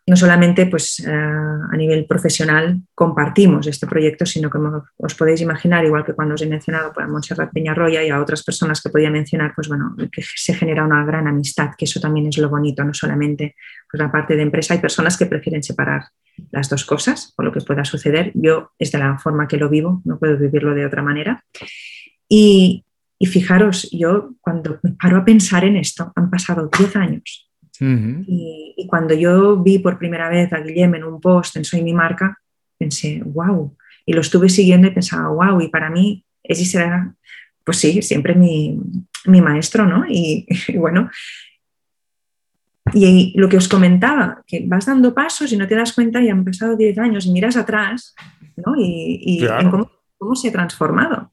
no solamente pues, eh, a nivel profesional compartimos este proyecto, sino que como os podéis imaginar, igual que cuando os he mencionado pues, a Montserrat Peñarroya y a otras personas que podía mencionar, pues bueno, que se genera una gran amistad, que eso también es lo bonito, no solamente pues, la parte de empresa, hay personas que prefieren separar las dos cosas, por lo que pueda suceder. Yo es de la forma que lo vivo, no puedo vivirlo de otra manera. Y, y fijaros, yo cuando me paro a pensar en esto, han pasado 10 años y, cuando yo vi por primera vez a Guillem en un post en Soy mi marca, pensé, wow. Y lo estuve siguiendo y pensaba, wow. Y para mí, ese será, pues sí, siempre mi, mi maestro, ¿no? Y, bueno, y lo que os comentaba, que vas dando pasos y no te das cuenta y han pasado 10 años y miras atrás, ¿no? Y, cómo, cómo, se ha transformado.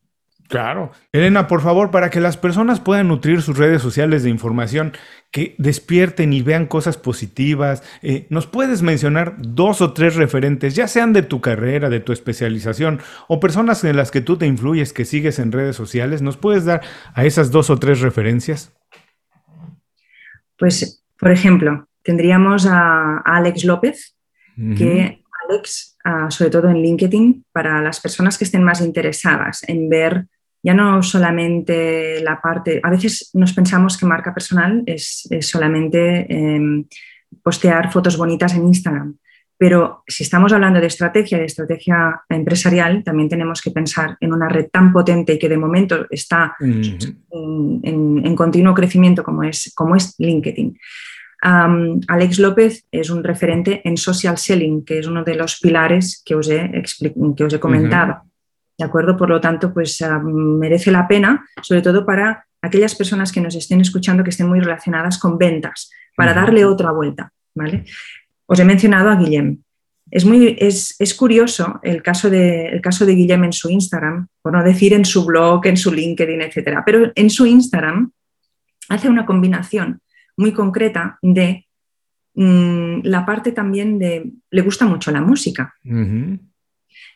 Claro. Elena, por favor, para que las personas puedan nutrir sus redes sociales de información, que despierten y vean cosas positivas, eh, ¿nos puedes mencionar dos o tres referentes, ya sean de tu carrera, de tu especialización o personas en las que tú te influyes, que sigues en redes sociales? ¿Nos puedes dar a esas dos o tres referencias? Pues, por ejemplo, tendríamos a, Alex López, que Alex, ah, sobre todo en LinkedIn, para las personas que estén más interesadas en ver ya no solamente la parte, a veces nos pensamos que marca personal es, solamente em, postear fotos bonitas en Instagram, pero si estamos hablando de estrategia, de estrategia empresarial, también tenemos que pensar en una red tan potente y que de momento está en, continuo crecimiento como es, como es LinkedIn. Alex López es un referente en social selling, que es uno de los pilares que os he, que os he comentado. ¿De acuerdo? Por lo tanto, pues merece la pena, sobre todo para aquellas personas que nos estén escuchando que estén muy relacionadas con ventas, para darle otra vuelta. ¿vale? Os he mencionado a Guillem. Es, muy, es, curioso el caso, de, el caso de Guillem en su Instagram, por no decir en su blog, en su LinkedIn, etcétera, pero en su Instagram hace una combinación muy concreta de mm, la parte también de, le gusta mucho la música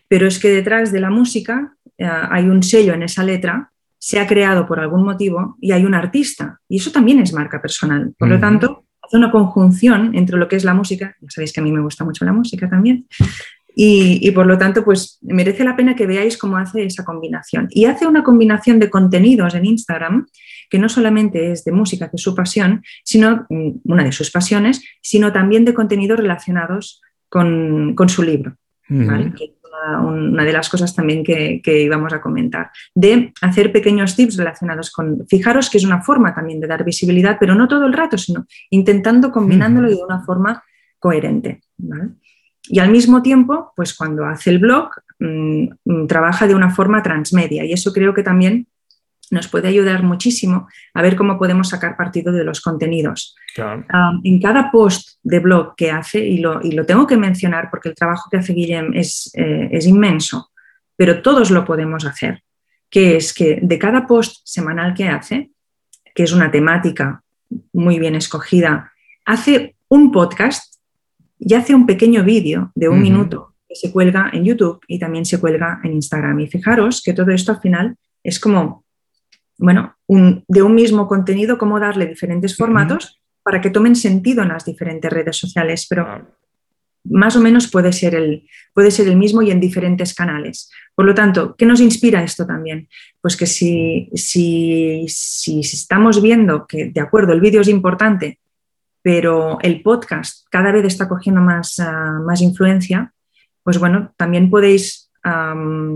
pero es que detrás de la música eh, hay un sello en esa letra, se ha creado por algún motivo y hay un artista, y eso también es marca personal. Por lo tanto, hace una conjunción entre lo que es la música, ya sabéis que a mí me gusta mucho la música también, y, por lo tanto, pues merece la pena que veáis cómo hace esa combinación. Y hace una combinación de contenidos en Instagram que no solamente es de música, que es su pasión, sino mm, una de sus pasiones, sino también de contenidos relacionados con, su libro una, de las cosas también que, íbamos a comentar, de hacer pequeños tips relacionados con, fijaros que es una forma también de dar visibilidad, pero no todo el rato, sino intentando combinándolo de una forma coherente. Y al mismo tiempo, pues cuando hace el blog, mm, mm, trabaja de una forma transmedia y eso creo que también nos puede ayudar muchísimo a ver cómo podemos sacar partido de los contenidos. en cada post de blog que hace, y lo, tengo que mencionar porque el trabajo que hace Guillem es, eh, es inmenso, pero todos lo podemos hacer, que es que de cada post semanal que hace, que es una temática muy bien escogida, hace un podcast y hace un pequeño vídeo de un minuto que se cuelga en YouTube y también se cuelga en Instagram. Y fijaros que todo esto al final es como bueno, de un mismo contenido, cómo darle diferentes formatos para que tomen sentido en las diferentes redes sociales, pero más o menos puede ser, el, puede ser el mismo y en diferentes canales. Por lo tanto, ¿qué nos inspira esto también? Pues que si, si, si estamos viendo que, de acuerdo, el vídeo es importante, pero el podcast cada vez está cogiendo más, ah, más influencia, pues bueno, también podéis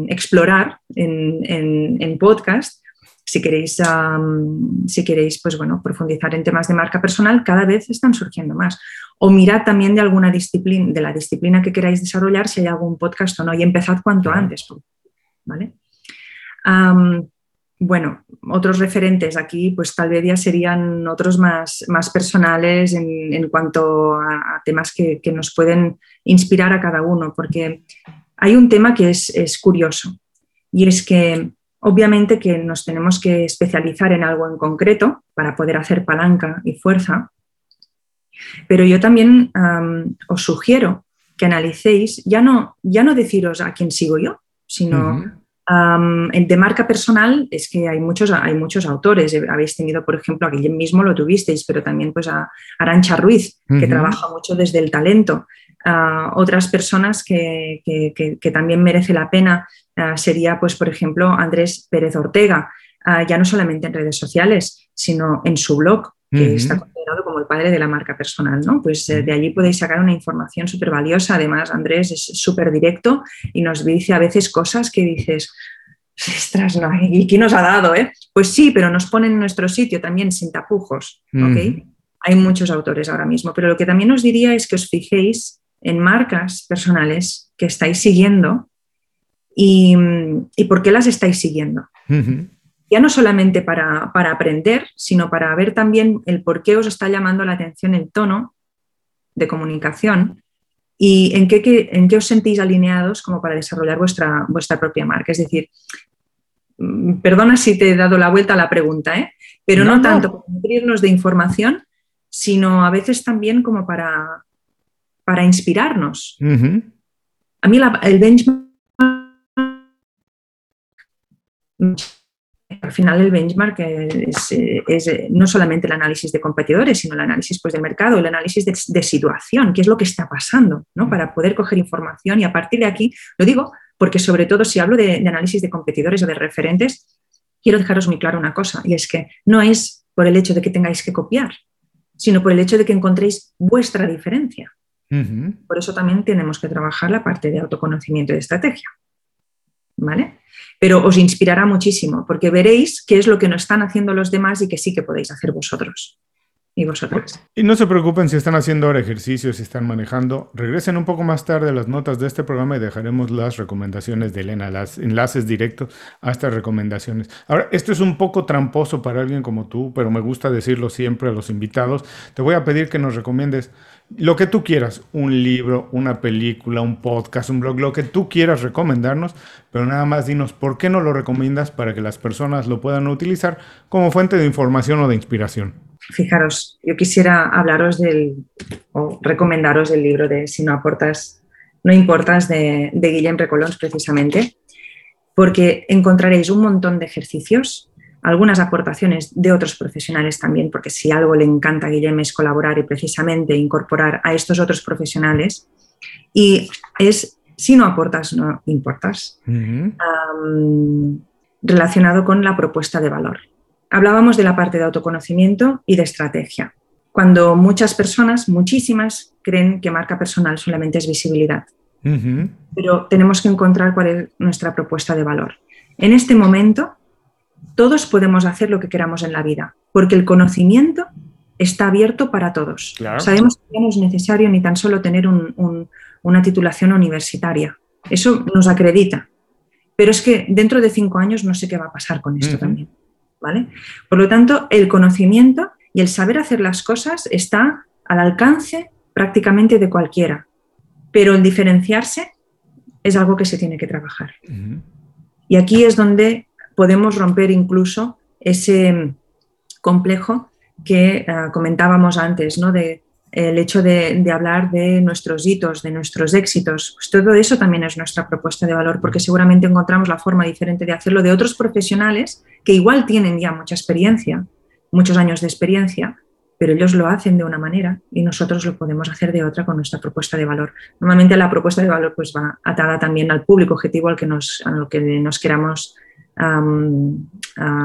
explorar en, en, en podcast si queréis, si queréis pues bueno, profundizar en temas de marca personal, cada vez están surgiendo más. O mirad también de alguna disciplina, de la disciplina que queráis desarrollar, si hay algún podcast o no, y empezad cuanto antes. ¿vale? bueno, otros referentes aquí, pues tal vez ya serían otros más, más personales en, cuanto a, temas que, nos pueden inspirar a cada uno, porque hay un tema que es, es curioso y es que Obviamente que nos tenemos que especializar en algo en concreto para poder hacer palanca y fuerza, pero yo también os sugiero que analicéis, ya no, ya no deciros a quién sigo yo, sino de marca personal es que hay muchos, hay muchos autores. Habéis tenido, por ejemplo, a Guillem mismo lo tuvisteis, pero también pues a Arancha Ruiz, que trabaja mucho desde el talento. a otras personas que, que, también merece la pena Ah, sería, pues, por ejemplo, Andrés Pérez Ortega, ah, ya no solamente en redes sociales, sino en su blog, que está considerado como el padre de la marca personal, ¿no? Pues eh, de allí podéis sacar una información súper valiosa. Además, Andrés es súper directo y nos dice a veces cosas que dices, ostras, ¿y quién nos ha dado? Eh? Pues sí, pero nos pone en nuestro sitio también sin tapujos, ¿ok? Hay muchos autores ahora mismo, pero lo que también os diría es que os fijéis en marcas personales que estáis siguiendo y, por qué las estáis siguiendo. Ya no solamente para, aprender, sino para ver también el por qué os está llamando la atención el tono de comunicación y en qué, en qué os sentís alineados como para desarrollar vuestra, vuestra propia marca. Es decir, mm, perdona si te he dado la vuelta a la pregunta, ¿eh? pero no, tanto para nutrirnos de información, sino a veces también como para, para inspirarnos. A mí el benchmark al final el benchmark es, no solamente el análisis de competidores, sino el análisis pues, del mercado, el análisis de, situación, qué es lo que está pasando, ¿no? para poder coger información y a partir de aquí, lo digo porque sobre todo si hablo de, análisis de competidores o de referentes, quiero dejaros muy claro una cosa, y es que no es por el hecho de que tengáis que copiar, sino por el hecho de que encontréis vuestra diferencia. Por eso también tenemos que trabajar la parte de autoconocimiento y de estrategia. ¿Vale? pero os inspirará muchísimo porque veréis qué es lo que no están haciendo los demás y que sí que podéis hacer vosotros. Y vosotras. Y no se preocupen si están haciendo ahora ejercicios, si están manejando. Regresen un poco más tarde las notas de este programa y dejaremos las recomendaciones de Elena, las enlaces directos a estas recomendaciones. Ahora, esto es un poco tramposo para alguien como tú, pero me gusta decirlo siempre a los invitados. Te voy a pedir que nos recomiendes lo que tú quieras, un libro, una película, un podcast, un blog, lo que tú quieras recomendarnos, pero nada más dinos por qué no lo recomiendas para que las personas lo puedan utilizar como fuente de información o de inspiración. Fijaros, yo quisiera hablaros del, o recomendaros el libro de Si no aportas, no importas de, de Guillem Recolons precisamente, porque encontraréis un montón de ejercicios algunas aportaciones de otros profesionales también, porque si algo le encanta a Guillem es colaborar y precisamente incorporar a estos otros profesionales. Y es, si no aportas, no importas, relacionado con la propuesta de valor. Hablábamos de la parte de autoconocimiento y de estrategia. Cuando muchas personas, muchísimas, creen que marca personal solamente es visibilidad. pero tenemos que encontrar cuál es nuestra propuesta de valor. En este momento, todos podemos hacer lo que queramos en la vida, porque el conocimiento está abierto para todos. Sabemos que no es necesario ni tan solo tener una titulación universitaria. Eso nos acredita. Pero es que dentro de cinco años no sé qué va a pasar con esto también. ¿vale? Por lo tanto, el conocimiento y el saber hacer las cosas está al alcance prácticamente de cualquiera. Pero el diferenciarse es algo que se tiene que trabajar. Y aquí es donde podemos romper incluso ese complejo que ah, comentábamos antes, ¿no? De el hecho de, hablar de nuestros hitos, de nuestros éxitos, pues todo eso también es nuestra propuesta de valor, porque seguramente encontramos la forma diferente de hacerlo de otros profesionales que igual tienen ya mucha experiencia, muchos años de experiencia, pero ellos lo hacen de una manera y nosotros lo podemos hacer de otra con nuestra propuesta de valor. Normalmente la propuesta de valor pues va atada también al público objetivo al que nos, a lo que nos queramos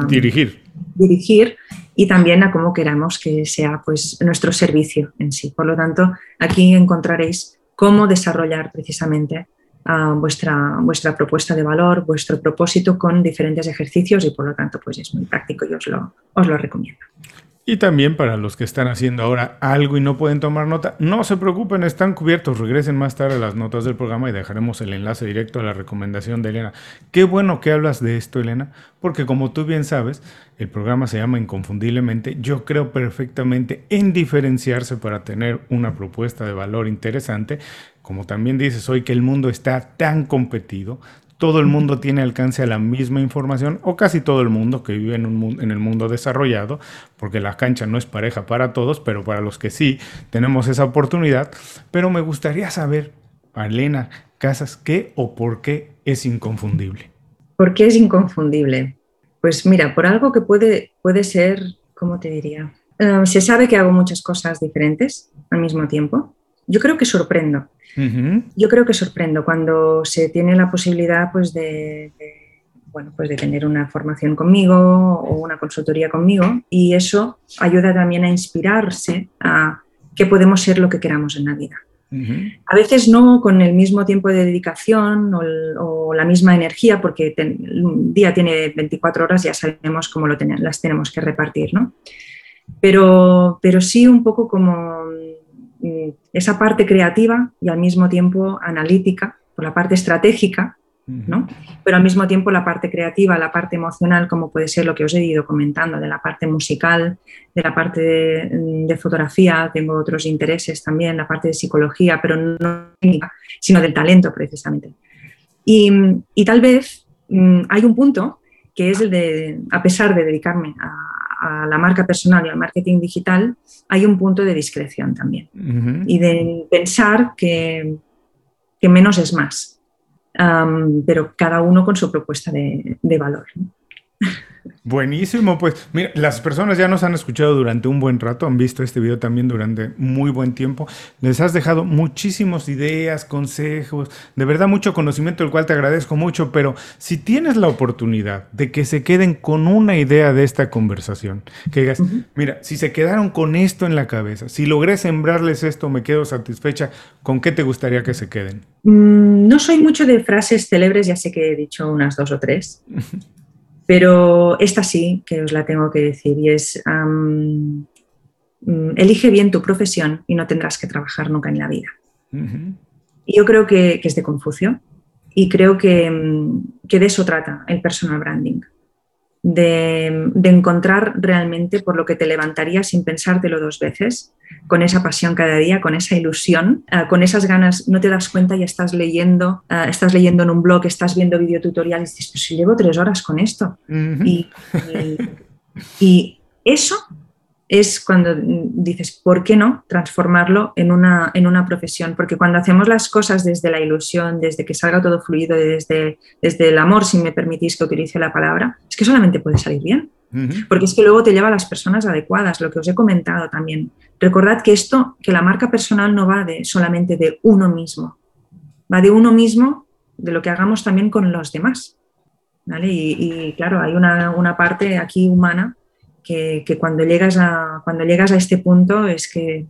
dirigir. dirigir y también a cómo queramos que sea pues, nuestro servicio en sí. Por lo tanto, aquí encontraréis cómo desarrollar precisamente vuestra, vuestra propuesta de valor, vuestro propósito con diferentes ejercicios y por lo tanto pues es muy práctico y os lo, os lo recomiendo. Y también para los que están haciendo ahora algo y no pueden tomar nota, no se preocupen, están cubiertos. Regresen más tarde a las notas del programa y dejaremos el enlace directo a la recomendación de Elena. Qué bueno que hablas de esto, Elena, porque como tú bien sabes, el programa se llama Inconfundiblemente. Yo creo perfectamente en diferenciarse para tener una propuesta de valor interesante. Como también dices hoy que el mundo está tan competido, todo el mundo tiene alcance a la misma información, o casi todo el mundo que vive en, el mundo desarrollado, porque la cancha no es pareja para todos, pero para los que sí tenemos esa oportunidad. Pero me gustaría saber, Elena Casas, qué o por qué es inconfundible. ¿Por qué es inconfundible? Pues mira, por algo que puede, puede ser, ¿cómo te diría? Eh, se sabe que hago muchas cosas diferentes al mismo tiempo. Yo creo que sorprendo. Yo creo que sorprendo cuando se tiene la posibilidad pues, de, bueno, pues de tener una formación conmigo o una consultoría conmigo y eso ayuda también a inspirarse a que podemos ser lo que queramos en la vida. A veces no con el mismo tiempo de dedicación o, la misma energía, porque un día tiene 24 horas, ya sabemos cómo lo las tenemos que repartir, ¿no? Pero, pero sí un poco como esa parte creativa y al mismo tiempo analítica, por la parte estratégica, ¿no? pero al mismo tiempo la parte creativa, la parte emocional, como puede ser lo que os he ido comentando, de la parte musical, de la parte de, mm, fotografía, tengo otros intereses también, la parte de psicología, pero no sino del talento precisamente. Y, y tal vez mm, hay un punto que es el de, a pesar de dedicarme a, a la marca personal y al marketing digital, hay un punto de discreción también. Y de pensar que, menos es más, pero cada uno con su propuesta de, valor. Buenísimo, pues mira, las personas ya nos han escuchado durante un buen rato, han visto este video también durante muy buen tiempo. Les has dejado muchísimas ideas, consejos, de verdad mucho conocimiento, el cual te agradezco mucho, pero si tienes la oportunidad de que se queden con una idea de esta conversación, que digas, mira, si se quedaron con esto en la cabeza, si logré sembrarles esto, me quedo satisfecha, ¿con qué te gustaría que se queden? Mm, no soy mucho de frases célebres, ya sé que he dicho unas dos o tres. Pero esta sí que os la tengo que decir y es, mm, elige bien tu profesión y no tendrás que trabajar nunca en la vida. Y yo creo que, es de Confucio y creo que, mm, que de eso trata el personal branding de, encontrar realmente por lo que te levantarías sin pensártelo dos veces, con esa pasión cada día, con esa ilusión, eh, con esas ganas, no te das cuenta y estás leyendo, eh, estás leyendo en un blog, estás viendo videotutoriales y dices, pues si llevo tres horas con esto. y, y eso es cuando dices, ¿por qué no transformarlo en una, en una profesión? Porque cuando hacemos las cosas desde la ilusión, desde que salga todo fluido, desde, desde el amor, si me permitís que utilice la palabra, es que solamente puede salir bien. Porque es que luego te lleva a las personas adecuadas, lo que os he comentado también. Recordad que esto, que la marca personal no va de, solamente de uno mismo, va de uno mismo, de lo que hagamos también con los demás. Y, claro, hay una, una parte aquí humana que, cuando, llegas a, cuando llegas a este punto es que...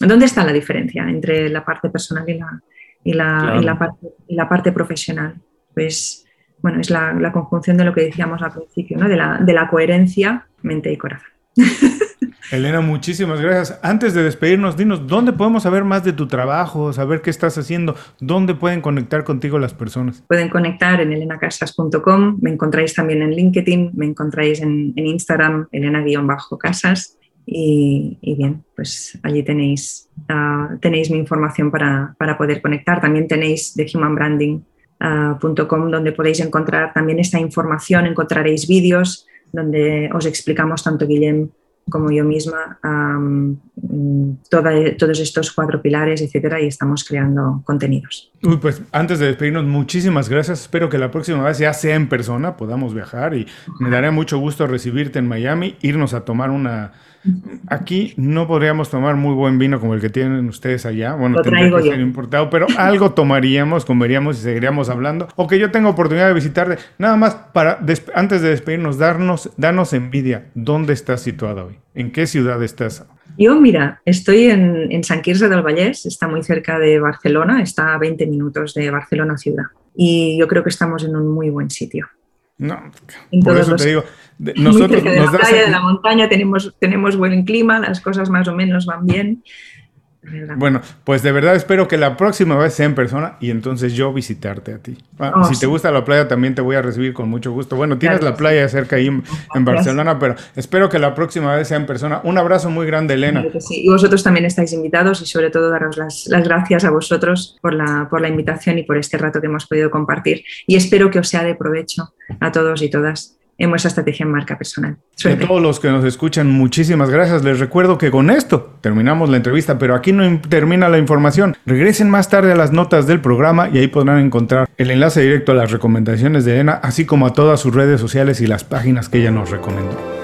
¿Dónde está la diferencia entre la parte personal y la, y la, la, parte, la parte, profesional. Pues bueno, es la, la, conjunción de lo que decíamos al principio, ¿no? de, la, de la coherencia mente y corazón. Elena, muchísimas gracias. Antes de despedirnos, dinos, ¿dónde podemos saber más de tu trabajo, saber qué estás haciendo? ¿Dónde pueden conectar contigo las personas? Pueden conectar en elenacasas.com, me encontráis también en LinkedIn, me encontráis en, Instagram, elena-casas. Y, bien, pues allí tenéis, uh, tenéis mi información para, para, poder conectar. También tenéis thehumanbranding.com uh, donde podéis encontrar también esta información, encontraréis vídeos donde os explicamos tanto Guillem como yo misma todos estos cuatro pilares, etcétera, y estamos creando contenidos. Uy, pues antes de despedirnos, muchísimas gracias. Espero que la próxima vez ya sea en persona, podamos viajar y me daré mucho gusto recibirte en Miami, irnos a tomar una Aquí no podríamos tomar muy buen vino como el que tienen ustedes allá. Bueno, tendría que ser importado, pero algo tomaríamos, comeríamos y seguiríamos hablando. O que yo tenga oportunidad de visitarte. Nada más para antes de despedirnos, darnos, danos envidia. ¿Dónde estás situado hoy? ¿En qué ciudad estás? Yo, mira, estoy en, en San Quirze del Vallès, está muy cerca de Barcelona, está a 20 minutos de Barcelona ciudad. Y yo creo que estamos en un muy buen sitio. No, por eso te digo, nosotros de la playa, de la montaña, tenemos, tenemos buen clima, las cosas más o menos van bien. Bueno, pues de verdad espero que la próxima vez sea en persona y entonces yo visitarte a ti. Ah, oh, si te gusta la playa también te voy a recibir con mucho gusto. Bueno, tienes la playa cerca ahí en, Barcelona, pero espero que la próxima vez sea en persona. Un abrazo muy grande, Elena. Y vosotros también estáis invitados y sobre todo daros las, las, gracias a vosotros por la, por la invitación y por este rato que hemos podido compartir. Y espero que os sea de provecho a todos y todas en vuestra estrategia en marca personal. Y a todos los que nos escuchan, muchísimas gracias. Les recuerdo que con esto terminamos la entrevista, pero aquí no termina la información. Regresen más tarde a las notas del programa y ahí podrán encontrar el enlace directo a las recomendaciones de Elena, así como a todas sus redes sociales y las páginas que ella nos recomendó.